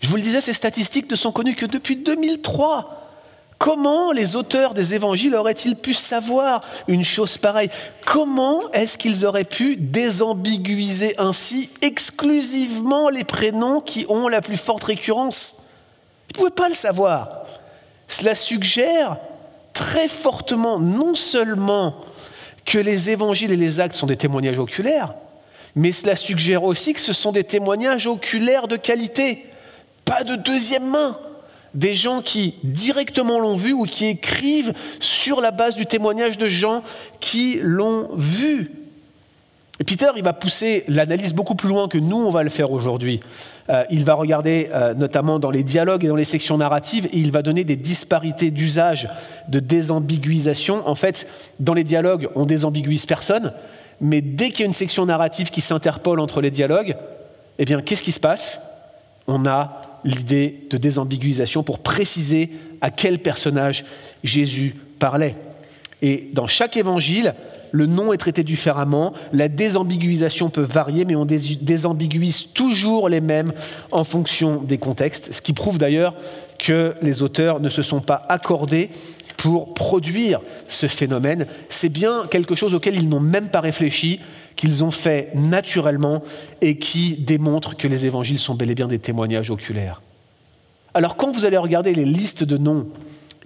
Je vous le disais, ces statistiques ne sont connues que depuis 2003. Comment les auteurs des évangiles auraient-ils pu savoir une chose pareille? Comment est-ce qu'ils auraient pu désambiguiser ainsi exclusivement les prénoms qui ont la plus forte récurrence? Ils ne pouvaient pas le savoir. Cela suggère très fortement non seulement que les évangiles et les actes sont des témoignages oculaires, mais cela suggère aussi que ce sont des témoignages oculaires de qualité, pas de deuxième main des gens qui directement l'ont vu ou qui écrivent sur la base du témoignage de gens qui l'ont vu. Et Peter, il va pousser l'analyse beaucoup plus loin que nous, on va le faire aujourd'hui. Euh, il va regarder euh, notamment dans les dialogues et dans les sections narratives, et il va donner des disparités d'usage, de désambiguisation. En fait, dans les dialogues, on désambiguise personne, mais dès qu'il y a une section narrative qui s'interpole entre les dialogues, eh bien, qu'est-ce qui se passe? On a l'idée de désambiguisation pour préciser à quel personnage Jésus parlait. Et dans chaque évangile, le nom est traité différemment, la désambiguisation peut varier, mais on désambiguise toujours les mêmes en fonction des contextes, ce qui prouve d'ailleurs que les auteurs ne se sont pas accordés pour produire ce phénomène. C'est bien quelque chose auquel ils n'ont même pas réfléchi, qu'ils ont fait naturellement et qui démontre que les évangiles sont bel et bien des témoignages oculaires. Alors quand vous allez regarder les listes de noms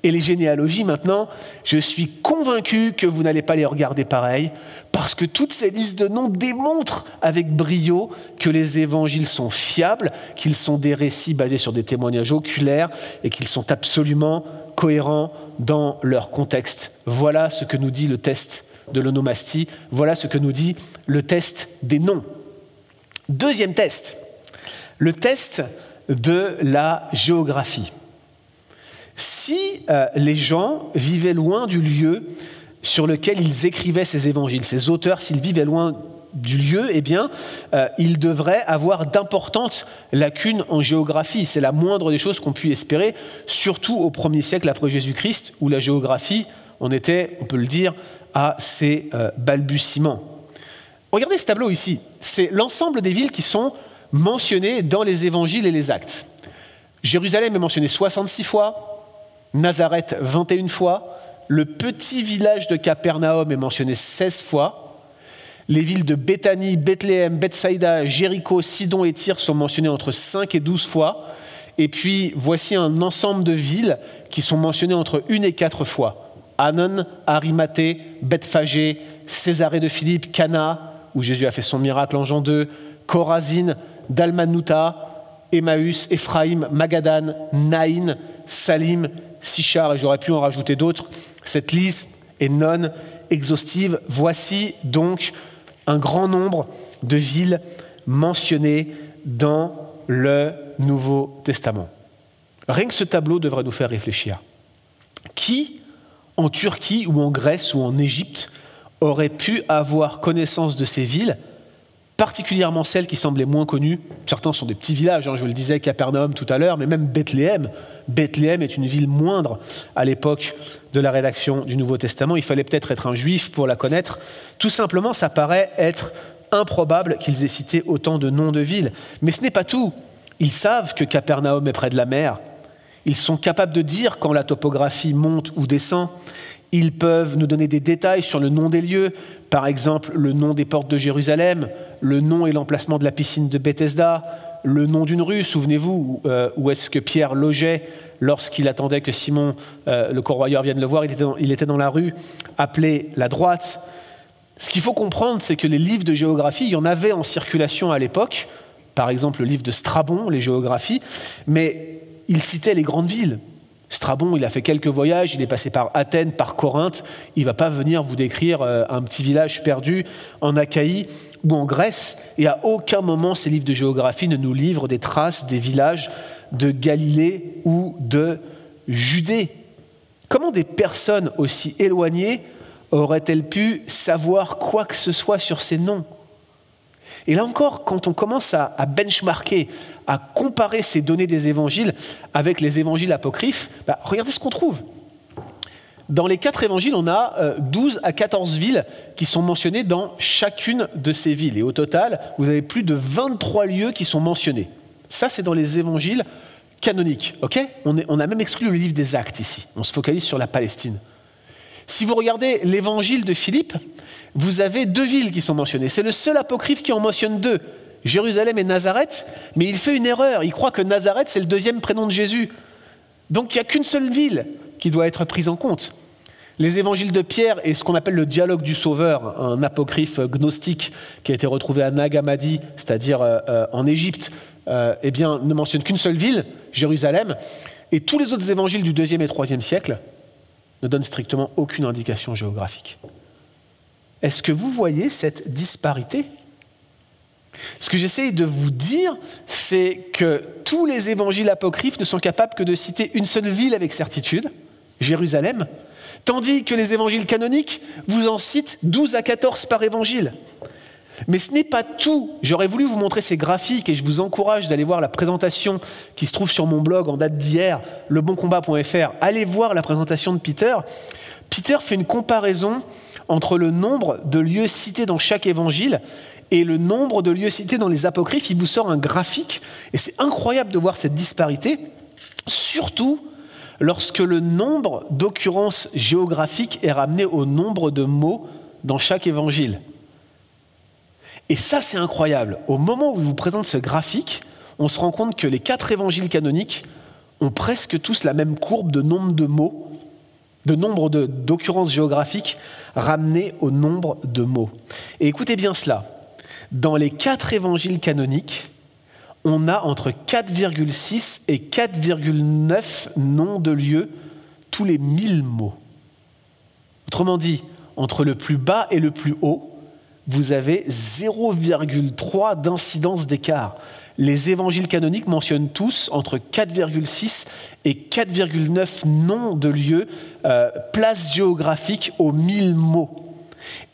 et les généalogies maintenant, je suis convaincu que vous n'allez pas les regarder pareil, parce que toutes ces listes de noms démontrent avec brio que les évangiles sont fiables, qu'ils sont des récits basés sur des témoignages oculaires et qu'ils sont absolument cohérents dans leur contexte. Voilà ce que nous dit le test de l'onomastie. Voilà ce que nous dit le test des noms. Deuxième test, le test de la géographie. Si euh, les gens vivaient loin du lieu sur lequel ils écrivaient ces évangiles, ces auteurs, s'ils vivaient loin du lieu, eh bien, euh, ils devraient avoir d'importantes lacunes en géographie. C'est la moindre des choses qu'on puisse espérer, surtout au premier siècle après Jésus-Christ, où la géographie, on était, on peut le dire, à ses euh, balbutiements. Regardez ce tableau ici. C'est l'ensemble des villes qui sont mentionnées dans les évangiles et les actes. Jérusalem est mentionné 66 fois, Nazareth 21 fois, le petit village de Capernaum est mentionné 16 fois, les villes de Béthanie, Bethléem, Bethsaïda, Jéricho, Sidon et Tyr sont mentionnées entre 5 et 12 fois. Et puis voici un ensemble de villes qui sont mentionnées entre 1 et 4 fois. Anon, Arimathée, Bethphagée, Césarée de Philippe, Cana, où Jésus a fait son miracle en Jean 2, Corazine, Dalmanuta, Emmaüs, Ephraïm, Magadan, Naïn, Salim, Sichar, et j'aurais pu en rajouter d'autres. Cette liste est non exhaustive. Voici donc un grand nombre de villes mentionnées dans le Nouveau Testament. Rien que ce tableau devrait nous faire réfléchir. Qui en Turquie ou en Grèce ou en Égypte auraient pu avoir connaissance de ces villes, particulièrement celles qui semblaient moins connues. Certains sont des petits villages, hein, je vous le disais, Capernaum tout à l'heure, mais même Bethléem. Bethléem est une ville moindre à l'époque de la rédaction du Nouveau Testament. Il fallait peut-être être un juif pour la connaître. Tout simplement, ça paraît être improbable qu'ils aient cité autant de noms de villes. Mais ce n'est pas tout. Ils savent que Capernaum est près de la mer, ils sont capables de dire quand la topographie monte ou descend. Ils peuvent nous donner des détails sur le nom des lieux, par exemple le nom des portes de Jérusalem, le nom et l'emplacement de la piscine de Bethesda, le nom d'une rue, souvenez-vous, euh, où est-ce que Pierre logeait lorsqu'il attendait que Simon, euh, le corroyeur, vienne le voir, il était, dans, il était dans la rue, appelée la droite. Ce qu'il faut comprendre, c'est que les livres de géographie, il y en avait en circulation à l'époque, par exemple le livre de Strabon, les géographies, mais il citait les grandes villes. Strabon, il a fait quelques voyages, il est passé par Athènes, par Corinthe. Il ne va pas venir vous décrire euh, un petit village perdu en Achaïe ou en Grèce. Et à aucun moment, ces livres de géographie ne nous livrent des traces des villages de Galilée ou de Judée. Comment des personnes aussi éloignées auraient-elles pu savoir quoi que ce soit sur ces noms? Et là encore, quand on commence à, benchmarker, à comparer ces données des évangiles avec les évangiles apocryphes, bah, regardez ce qu'on trouve. Dans les quatre évangiles, on a 12 euh, à 14 villes qui sont mentionnées dans chacune de ces villes. Et au total, vous avez plus de 23 lieux qui sont mentionnés. Ça, c'est dans les évangiles canoniques. ok? On, on a même exclu le livre des actes ici. On se focalise sur la Palestine. Si vous regardez l'évangile de Philippe, vous avez deux villes qui sont mentionnées. C'est le seul apocryphe qui en mentionne deux, Jérusalem et Nazareth, mais il fait une erreur. Il croit que Nazareth, c'est le deuxième prénom de Jésus. Donc il n'y a qu'une seule ville qui doit être prise en compte. Les évangiles de Pierre et ce qu'on appelle le dialogue du Sauveur, un apocryphe gnostique qui a été retrouvé à Nag Hammadi, c'est-à-dire euh, euh, en Égypte, euh, eh bien, ne mentionnent qu'une seule ville, Jérusalem, et tous les autres évangiles du deuxième et troisième siècle ne donnent strictement aucune indication géographique. Est-ce que vous voyez cette disparité? Ce que j'essaie de vous dire, c'est que tous les évangiles apocryphes ne sont capables que de citer une seule ville avec certitude, Jérusalem, tandis que les évangiles canoniques vous en citent 12 à 14 par évangile. Mais ce n'est pas tout. J'aurais voulu vous montrer ces graphiques et je vous encourage d'aller voir la présentation qui se trouve sur mon blog en date d'hier, leboncombat.fr. Allez voir la présentation de Peter. Peter fait une comparaison entre le nombre de lieux cités dans chaque évangile et le nombre de lieux cités dans les apocryphes. Il vous sort un graphique et c'est incroyable de voir cette disparité, surtout lorsque le nombre d'occurrences géographiques est ramené au nombre de mots dans chaque évangile. Et ça, c'est incroyable. Au moment où je vous présente ce graphique, on se rend compte que les quatre évangiles canoniques ont presque tous la même courbe de nombre de mots, de nombre d'occurrences géographiques ramenées au nombre de mots. Et écoutez bien cela. Dans les quatre évangiles canoniques, on a entre 4,6 et 4,9 noms de lieux tous les 1000 mots. Autrement dit, entre le plus bas et le plus haut, vous avez 0,3 d'incidence d'écart. Les évangiles canoniques mentionnent tous entre 4,6 et 4,9 noms de lieux, euh, places géographiques aux 1000 mots.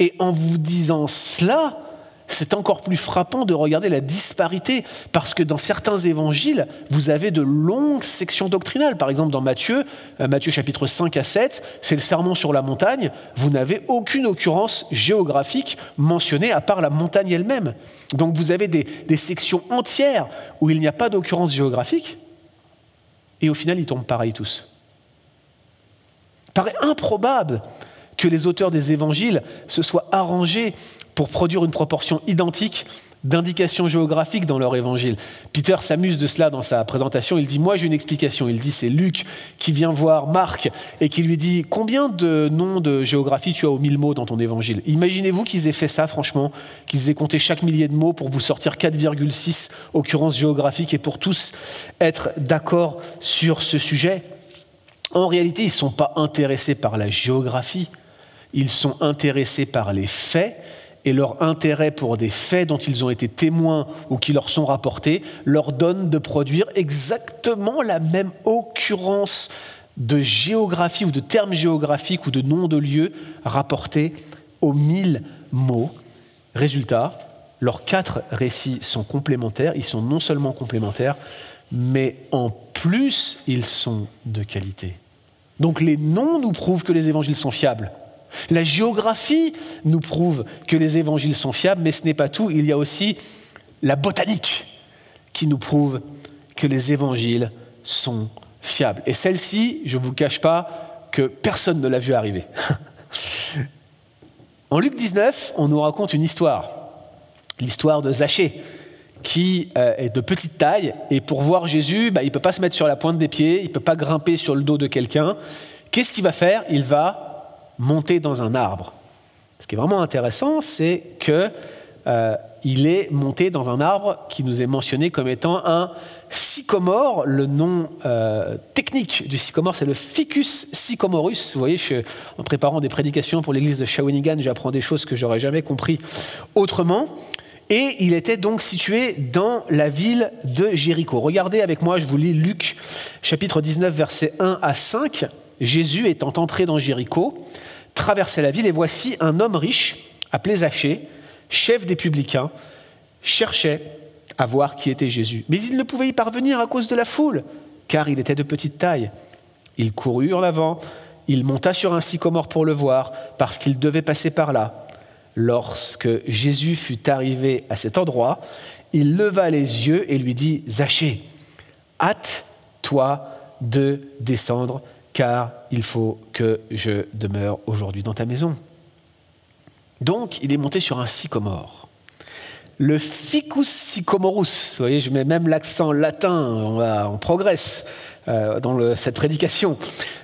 Et en vous disant cela, c'est encore plus frappant de regarder la disparité, parce que dans certains évangiles, vous avez de longues sections doctrinales. Par exemple, dans Matthieu, euh, Matthieu chapitre 5 à 7, c'est le sermon sur la montagne, vous n'avez aucune occurrence géographique mentionnée à part la montagne elle-même. Donc vous avez des, des sections entières où il n'y a pas d'occurrence géographique, et au final, ils tombent pareils tous. Il paraît improbable que les auteurs des évangiles se soient arrangés pour produire une proportion identique d'indications géographiques dans leur évangile. Peter s'amuse de cela dans sa présentation. Il dit, moi j'ai une explication. Il dit, c'est Luc qui vient voir Marc et qui lui dit, combien de noms de géographie tu as aux mille mots dans ton évangile? Imaginez-vous qu'ils aient fait ça, franchement, qu'ils aient compté chaque millier de mots pour vous sortir 4,6 occurrences géographiques et pour tous être d'accord sur ce sujet. En réalité, ils ne sont pas intéressés par la géographie, ils sont intéressés par les faits et leur intérêt pour des faits dont ils ont été témoins ou qui leur sont rapportés leur donne de produire exactement la même occurrence de géographie ou de termes géographiques ou de noms de lieux rapportés aux mille mots. Résultat, leurs quatre récits sont complémentaires, ils sont non seulement complémentaires, mais en plus ils sont de qualité. Donc les noms nous prouvent que les évangiles sont fiables. La géographie nous prouve que les évangiles sont fiables, mais ce n'est pas tout. Il y a aussi la botanique qui nous prouve que les évangiles sont fiables. Et celle-ci, je ne vous cache pas que personne ne l'a vu arriver. en Luc 19, on nous raconte une histoire, l'histoire de Zachée, qui euh, est de petite taille, et pour voir Jésus, bah, il ne peut pas se mettre sur la pointe des pieds, il ne peut pas grimper sur le dos de quelqu'un. Qu'est-ce qu'il va faire? Il va monté dans un arbre. Ce qui est vraiment intéressant, c'est qu'il euh, est monté dans un arbre qui nous est mentionné comme étant un sycomore. Le nom euh, technique du sycomore, c'est le Ficus sycomorus. Vous voyez, en préparant des prédications pour l'église de Shawinigan, j'apprends des choses que j'aurais jamais compris autrement. Et il était donc situé dans la ville de Jéricho. Regardez avec moi, je vous lis Luc chapitre 19, versets 1 à 5. Jésus étant entré dans Jéricho, traversait la ville et voici un homme riche, appelé Zachée, chef des publicains, cherchaient à voir qui était Jésus. Mais ils ne pouvaient y parvenir à cause de la foule, car il était de petite taille. Il courut en avant, il monta sur un sycomore pour le voir, parce qu'il devait passer par là. Lorsque Jésus fut arrivé à cet endroit, il leva les yeux et lui dit, Zachée, hâte-toi de descendre, car il faut que je demeure aujourd'hui dans ta maison. Donc, il est monté sur un sycomore. Le ficus sycomorus, vous voyez, je mets même l'accent latin, on, progresse euh, dans cette prédication.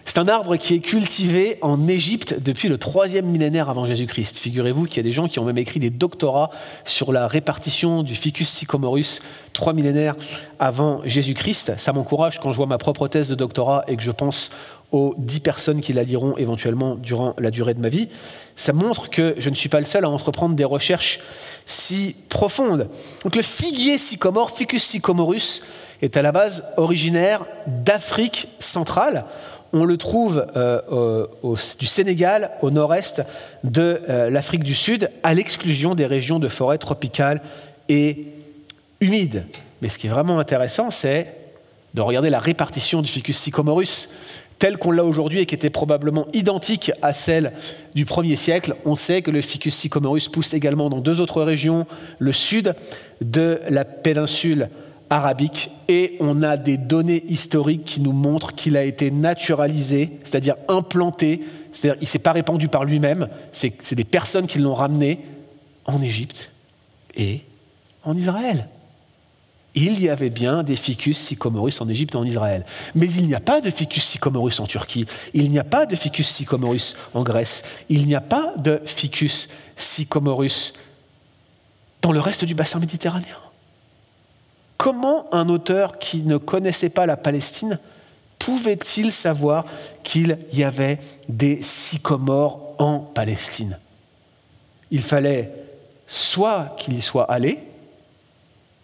C'est un arbre qui est cultivé en Égypte depuis le troisième millénaire avant Jésus-Christ. Figurez-vous qu'il y a des gens qui ont même écrit des doctorats sur la répartition du ficus sycomorus trois millénaires avant Jésus-Christ. Ça m'encourage quand je vois ma propre thèse de doctorat et que je pense aux dix personnes qui la liront éventuellement durant la durée de ma vie. Ça montre que je ne suis pas le seul à entreprendre des recherches si profondes. Donc le figuier sycomore, Ficus sycomorus, est à la base originaire d'Afrique centrale. On le trouve euh, du Sénégal au nord-est de euh, l'Afrique du Sud, à l'exclusion des régions de forêt tropicales et humides. Mais ce qui est vraiment intéressant, c'est de regarder la répartition du Ficus sycomorus telle qu'on l'a aujourd'hui et qui était probablement identique à celle du 1er siècle. On sait que le Ficus sycomorus pousse également dans deux autres régions, le sud de la péninsule arabique, et on a des données historiques qui nous montrent qu'il a été naturalisé, c'est-à-dire implanté, c'est-à-dire il ne s'est pas répandu par lui-même, c'est des personnes qui l'ont ramené en Égypte et en Israël il y avait bien des ficus sycomorus en Égypte et en Israël. Mais il n'y a pas de ficus sycomorus en Turquie, il n'y a pas de ficus sycomorus en Grèce, il n'y a pas de ficus sycomorus dans le reste du bassin méditerranéen. Comment un auteur qui ne connaissait pas la Palestine pouvait-il savoir qu'il y avait des sycomores en Palestine? Il fallait soit qu'il y soit allé,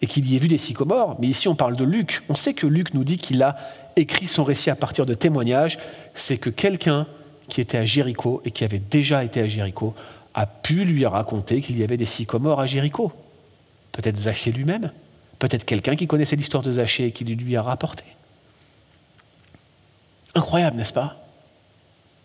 et qu'il y ait vu des sycomores, mais ici on parle de Luc. On sait que Luc nous dit qu'il a écrit son récit à partir de témoignages. C'est que quelqu'un qui était à Jéricho et qui avait déjà été à Jéricho a pu lui raconter qu'il y avait des sycomores à Jéricho. Peut-être Zachée lui-même, peut-être quelqu'un qui connaissait l'histoire de Zachée et qui lui a rapporté. Incroyable, n'est-ce pas?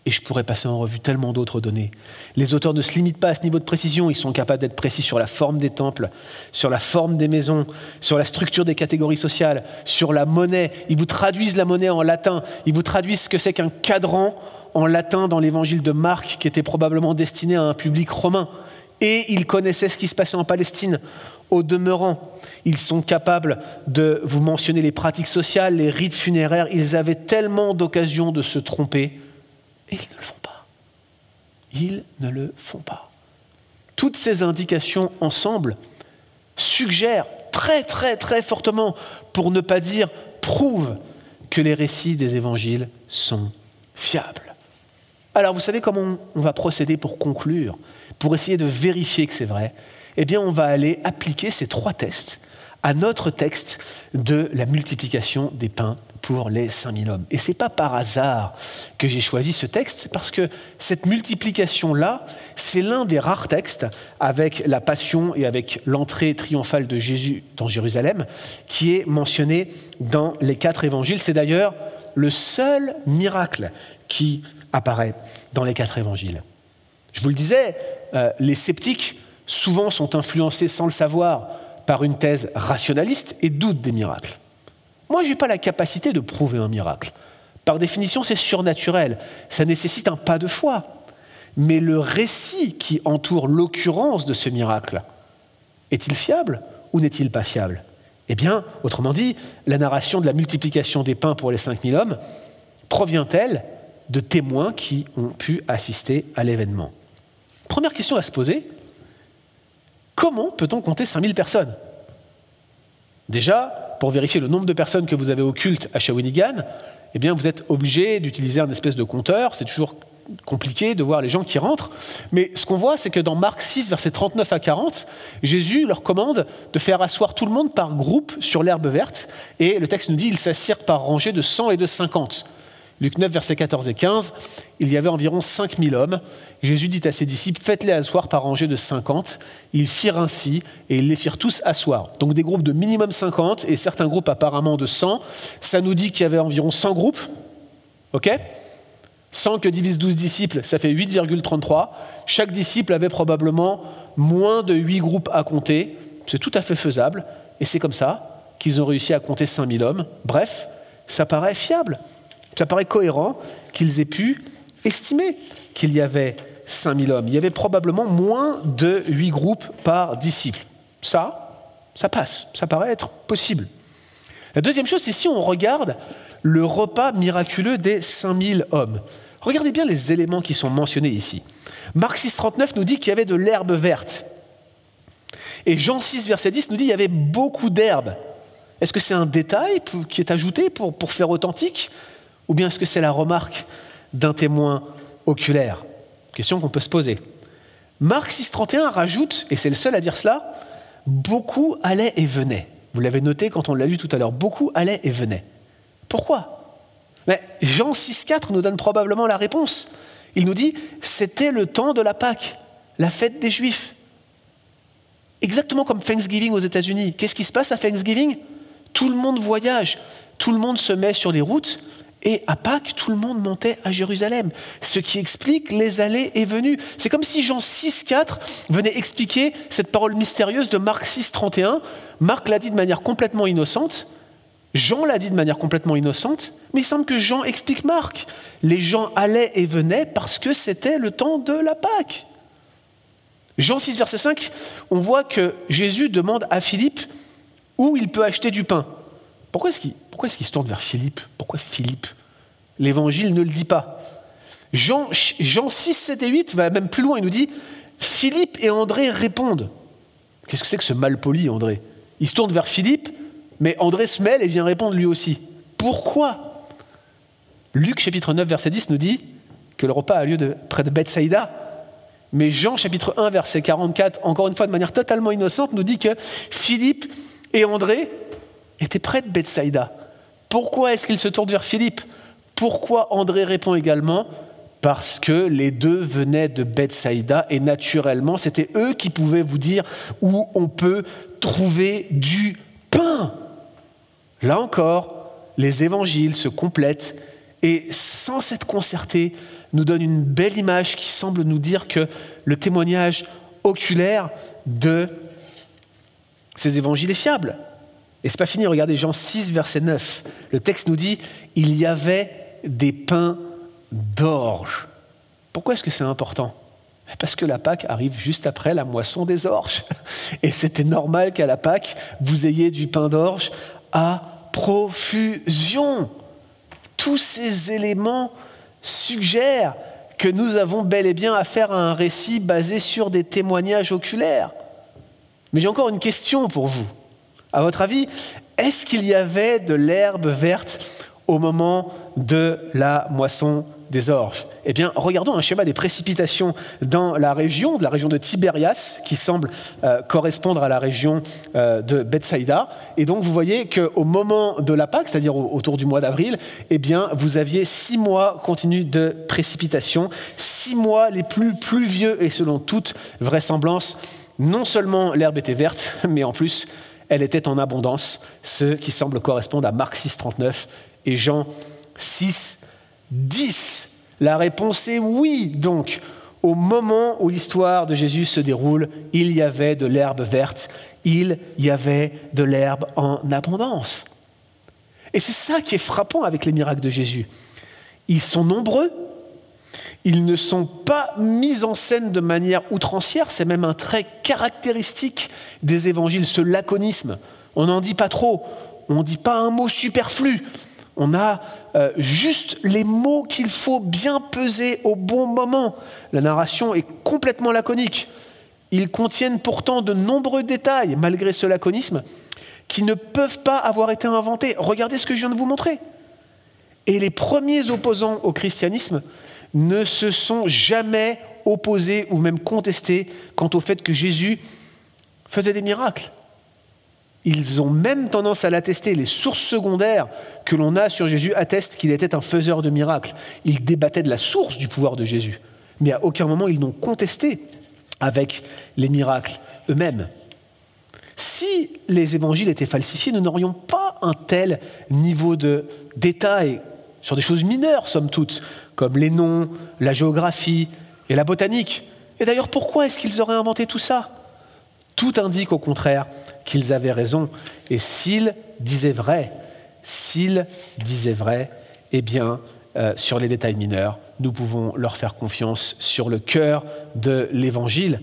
Et je pourrais passer en revue tellement d'autres données. Les auteurs ne se limitent pas à ce niveau de précision, ils sont capables d'être précis sur la forme des temples, sur la forme des maisons, sur la structure des catégories sociales, sur la monnaie. Ils vous traduisent la monnaie en latin, ils vous traduisent ce que c'est qu'un cadran en latin dans l'évangile de Marc, qui était probablement destiné à un public romain. Et ils connaissaient ce qui se passait en Palestine. Au demeurant, ils sont capables de vous mentionner les pratiques sociales, les rites funéraires. Ils avaient tellement d'occasions de se tromper et ils ne le font pas. Ils ne le font pas. Toutes ces indications ensemble suggèrent très très très fortement, pour ne pas dire prouvent, que les récits des évangiles sont fiables. Alors vous savez comment on va procéder pour conclure, pour essayer de vérifier que c'est vrai? Eh bien on va aller appliquer ces trois tests à notre texte de la multiplication des pains pour les 5000 hommes. Et ce n'est pas par hasard que j'ai choisi ce texte, parce que cette multiplication-là, c'est l'un des rares textes avec la passion et avec l'entrée triomphale de Jésus dans Jérusalem qui est mentionné dans les quatre évangiles. C'est d'ailleurs le seul miracle qui apparaît dans les quatre évangiles. Je vous le disais, euh, les sceptiques souvent sont influencés sans le savoir par une thèse rationaliste et doutent des miracles. Moi, je n'ai pas la capacité de prouver un miracle. Par définition, c'est surnaturel. Ça nécessite un pas de foi. Mais le récit qui entoure l'occurrence de ce miracle, est-il fiable ou n'est-il pas fiable? Eh bien, autrement dit, la narration de la multiplication des pains pour les 5000 hommes provient-elle de témoins qui ont pu assister à l'événement? Première question à se poser, comment peut-on compter 5000 personnes? Déjà, pour vérifier le nombre de personnes que vous avez au à Shawinigan, eh bien, vous êtes obligé d'utiliser un espèce de compteur. C'est toujours compliqué de voir les gens qui rentrent. Mais ce qu'on voit, c'est que dans Marc 6, versets 39 à 40, Jésus leur commande de faire asseoir tout le monde par groupe sur l'herbe verte. Et le texte nous dit ils s'assirent par rangées de 100 et de 50. Luc 9, versets 14 et 15, il y avait environ 5000 hommes. Jésus dit à ses disciples, faites-les asseoir par rangée de 50. Ils firent ainsi et ils les firent tous asseoir. Donc des groupes de minimum 50 et certains groupes apparemment de 100. Ça nous dit qu'il y avait environ 100 groupes. OK? 100 que divise 12 disciples, ça fait 8,33. Chaque disciple avait probablement moins de 8 groupes à compter. C'est tout à fait faisable. Et c'est comme ça qu'ils ont réussi à compter 5000 hommes. Bref, ça paraît fiable. Ça paraît cohérent qu'ils aient pu estimer qu'il y avait 5000 hommes. Il y avait probablement moins de 8 groupes par disciple. Ça, ça passe. Ça paraît être possible. La deuxième chose, c'est si on regarde le repas miraculeux des 5000 hommes. Regardez bien les éléments qui sont mentionnés ici. Marc 6, 39 nous dit qu'il y avait de l'herbe verte. Et Jean 6, verset 10 nous dit qu'il y avait beaucoup d'herbe. Est-ce que c'est un détail qui est ajouté pour, pour faire authentique ou bien est-ce que c'est la remarque d'un témoin oculaire? Question qu'on peut se poser. Marc 6.31 rajoute, et c'est le seul à dire cela, beaucoup allaient et venaient. Vous l'avez noté quand on l'a lu tout à l'heure, beaucoup allaient et venaient. Pourquoi? Mais Jean 6.4 nous donne probablement la réponse. Il nous dit, c'était le temps de la Pâque, la fête des Juifs. Exactement comme Thanksgiving aux États-Unis. Qu'est-ce qui se passe à Thanksgiving? Tout le monde voyage, tout le monde se met sur les routes et à Pâques, tout le monde montait à Jérusalem, ce qui explique les allées et venues. C'est comme si Jean 6, 4 venait expliquer cette parole mystérieuse de Marc 6, 31. Marc l'a dit de manière complètement innocente, Jean l'a dit de manière complètement innocente, mais il semble que Jean explique Marc. Les gens allaient et venaient parce que c'était le temps de la Pâque. Jean 6, verset 5, on voit que Jésus demande à Philippe où il peut acheter du pain. Pourquoi est-ce qu'il pourquoi est-ce qu'il se tourne vers Philippe? Pourquoi Philippe? L'évangile ne le dit pas. Jean, Jean 6, 7 et 8 va même plus loin, il nous dit Philippe et André répondent. Qu'est-ce que c'est que ce mal poli, André? Il se tourne vers Philippe, mais André se mêle et vient répondre lui aussi. Pourquoi? Luc chapitre 9, verset 10 nous dit que le repas a lieu près de Bethsaïda. Mais Jean chapitre 1, verset 44, encore une fois de manière totalement innocente, nous dit que Philippe et André étaient près de Bethsaïda. Pourquoi est-ce qu'il se tourne vers Philippe? Pourquoi André répond également Parce que les deux venaient de Bethsaïda et naturellement, c'était eux qui pouvaient vous dire où on peut trouver du pain. Là encore, les évangiles se complètent et sans cette concertée, nous donne une belle image qui semble nous dire que le témoignage oculaire de ces évangiles est fiable. Et c'est pas fini, regardez Jean 6, verset 9. Le texte nous dit il y avait des pains d'orge. Pourquoi est-ce que c'est important? Parce que la Pâque arrive juste après la moisson des orges. Et c'était normal qu'à la Pâque, vous ayez du pain d'orge à profusion. Tous ces éléments suggèrent que nous avons bel et bien affaire à un récit basé sur des témoignages oculaires. Mais j'ai encore une question pour vous. À votre avis, est-ce qu'il y avait de l'herbe verte au moment de la moisson des orges Eh bien, regardons un schéma des précipitations dans la région, de la région de Tibérias, qui semble euh, correspondre à la région euh, de Bethsaïda. Et donc, vous voyez qu'au moment de la Pâque, c'est-à-dire autour du mois d'avril, eh bien, vous aviez six mois continus de précipitations, six mois les plus pluvieux, et selon toute vraisemblance, non seulement l'herbe était verte, mais en plus, elle était en abondance, ce qui semble correspondre à Marc 6, 39 et Jean 6, 10. La réponse est oui, donc. Au moment où l'histoire de Jésus se déroule, il y avait de l'herbe verte, il y avait de l'herbe en abondance. Et c'est ça qui est frappant avec les miracles de Jésus. Ils sont nombreux, ils ne sont pas mis en scène de manière outrancière, c'est même un trait caractéristique des évangiles, ce laconisme. On n'en dit pas trop, on ne dit pas un mot superflu, on a euh, juste les mots qu'il faut bien peser au bon moment. La narration est complètement laconique. Ils contiennent pourtant de nombreux détails, malgré ce laconisme, qui ne peuvent pas avoir été inventés. Regardez ce que je viens de vous montrer. Et les premiers opposants au christianisme ne se sont jamais opposés ou même contestés quant au fait que Jésus faisait des miracles. Ils ont même tendance à l'attester. Les sources secondaires que l'on a sur Jésus attestent qu'il était un faiseur de miracles. Ils débattaient de la source du pouvoir de Jésus. Mais à aucun moment ils n'ont contesté avec les miracles eux-mêmes. Si les évangiles étaient falsifiés, nous n'aurions pas un tel niveau de détail sur des choses mineures, somme toute, comme les noms, la géographie et la botanique. Et d'ailleurs, pourquoi est-ce qu'ils auraient inventé tout ça? Tout indique au contraire qu'ils avaient raison. Et s'ils disaient vrai, s'ils disaient vrai, eh bien, euh, sur les détails mineurs, nous pouvons leur faire confiance sur le cœur de l'Évangile.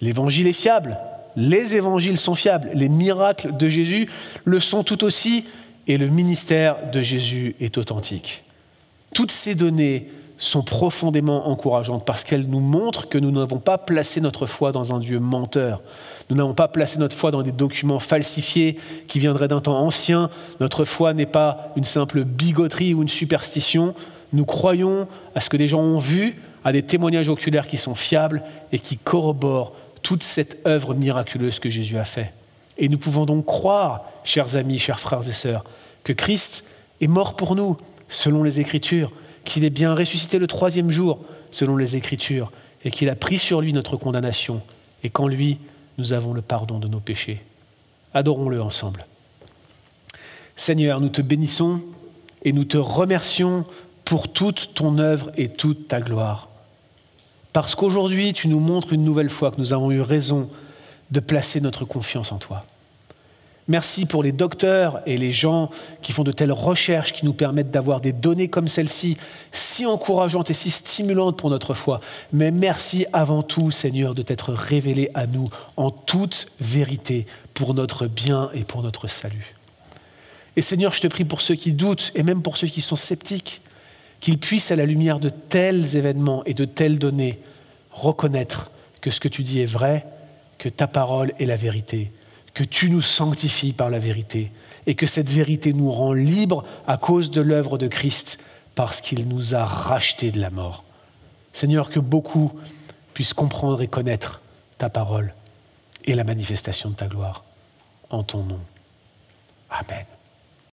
L'Évangile est fiable, les évangiles sont fiables, les miracles de Jésus le sont tout aussi, et le ministère de Jésus est authentique. Toutes ces données sont profondément encourageantes parce qu'elles nous montrent que nous n'avons pas placé notre foi dans un Dieu menteur. Nous n'avons pas placé notre foi dans des documents falsifiés qui viendraient d'un temps ancien. Notre foi n'est pas une simple bigoterie ou une superstition. Nous croyons à ce que des gens ont vu, à des témoignages oculaires qui sont fiables et qui corroborent toute cette œuvre miraculeuse que Jésus a faite. Et nous pouvons donc croire, chers amis, chers frères et sœurs, que Christ est mort pour nous, selon les Écritures, qu'il est bien ressuscité le troisième jour, selon les Écritures, et qu'il a pris sur lui notre condamnation, et qu'en lui, nous avons le pardon de nos péchés. Adorons-le ensemble. Seigneur, nous te bénissons et nous te remercions pour toute ton œuvre et toute ta gloire. Parce qu'aujourd'hui, tu nous montres une nouvelle fois que nous avons eu raison de placer notre confiance en toi. Merci pour les docteurs et les gens qui font de telles recherches qui nous permettent d'avoir des données comme celle-ci, si encourageantes et si stimulantes pour notre foi. Mais merci avant tout, Seigneur, de t'être révélé à nous en toute vérité pour notre bien et pour notre salut. Et Seigneur, je te prie pour ceux qui doutent et même pour ceux qui sont sceptiques, qu'ils puissent, à la lumière de tels événements et de telles données, reconnaître que ce que tu dis est vrai, que ta parole est la vérité, que tu nous sanctifies par la vérité, et que cette vérité nous rend libres à cause de l'œuvre de Christ, parce qu'il nous a rachetés de la mort. Seigneur, que beaucoup puissent comprendre et connaître ta parole et la manifestation de ta gloire en ton nom. Amen.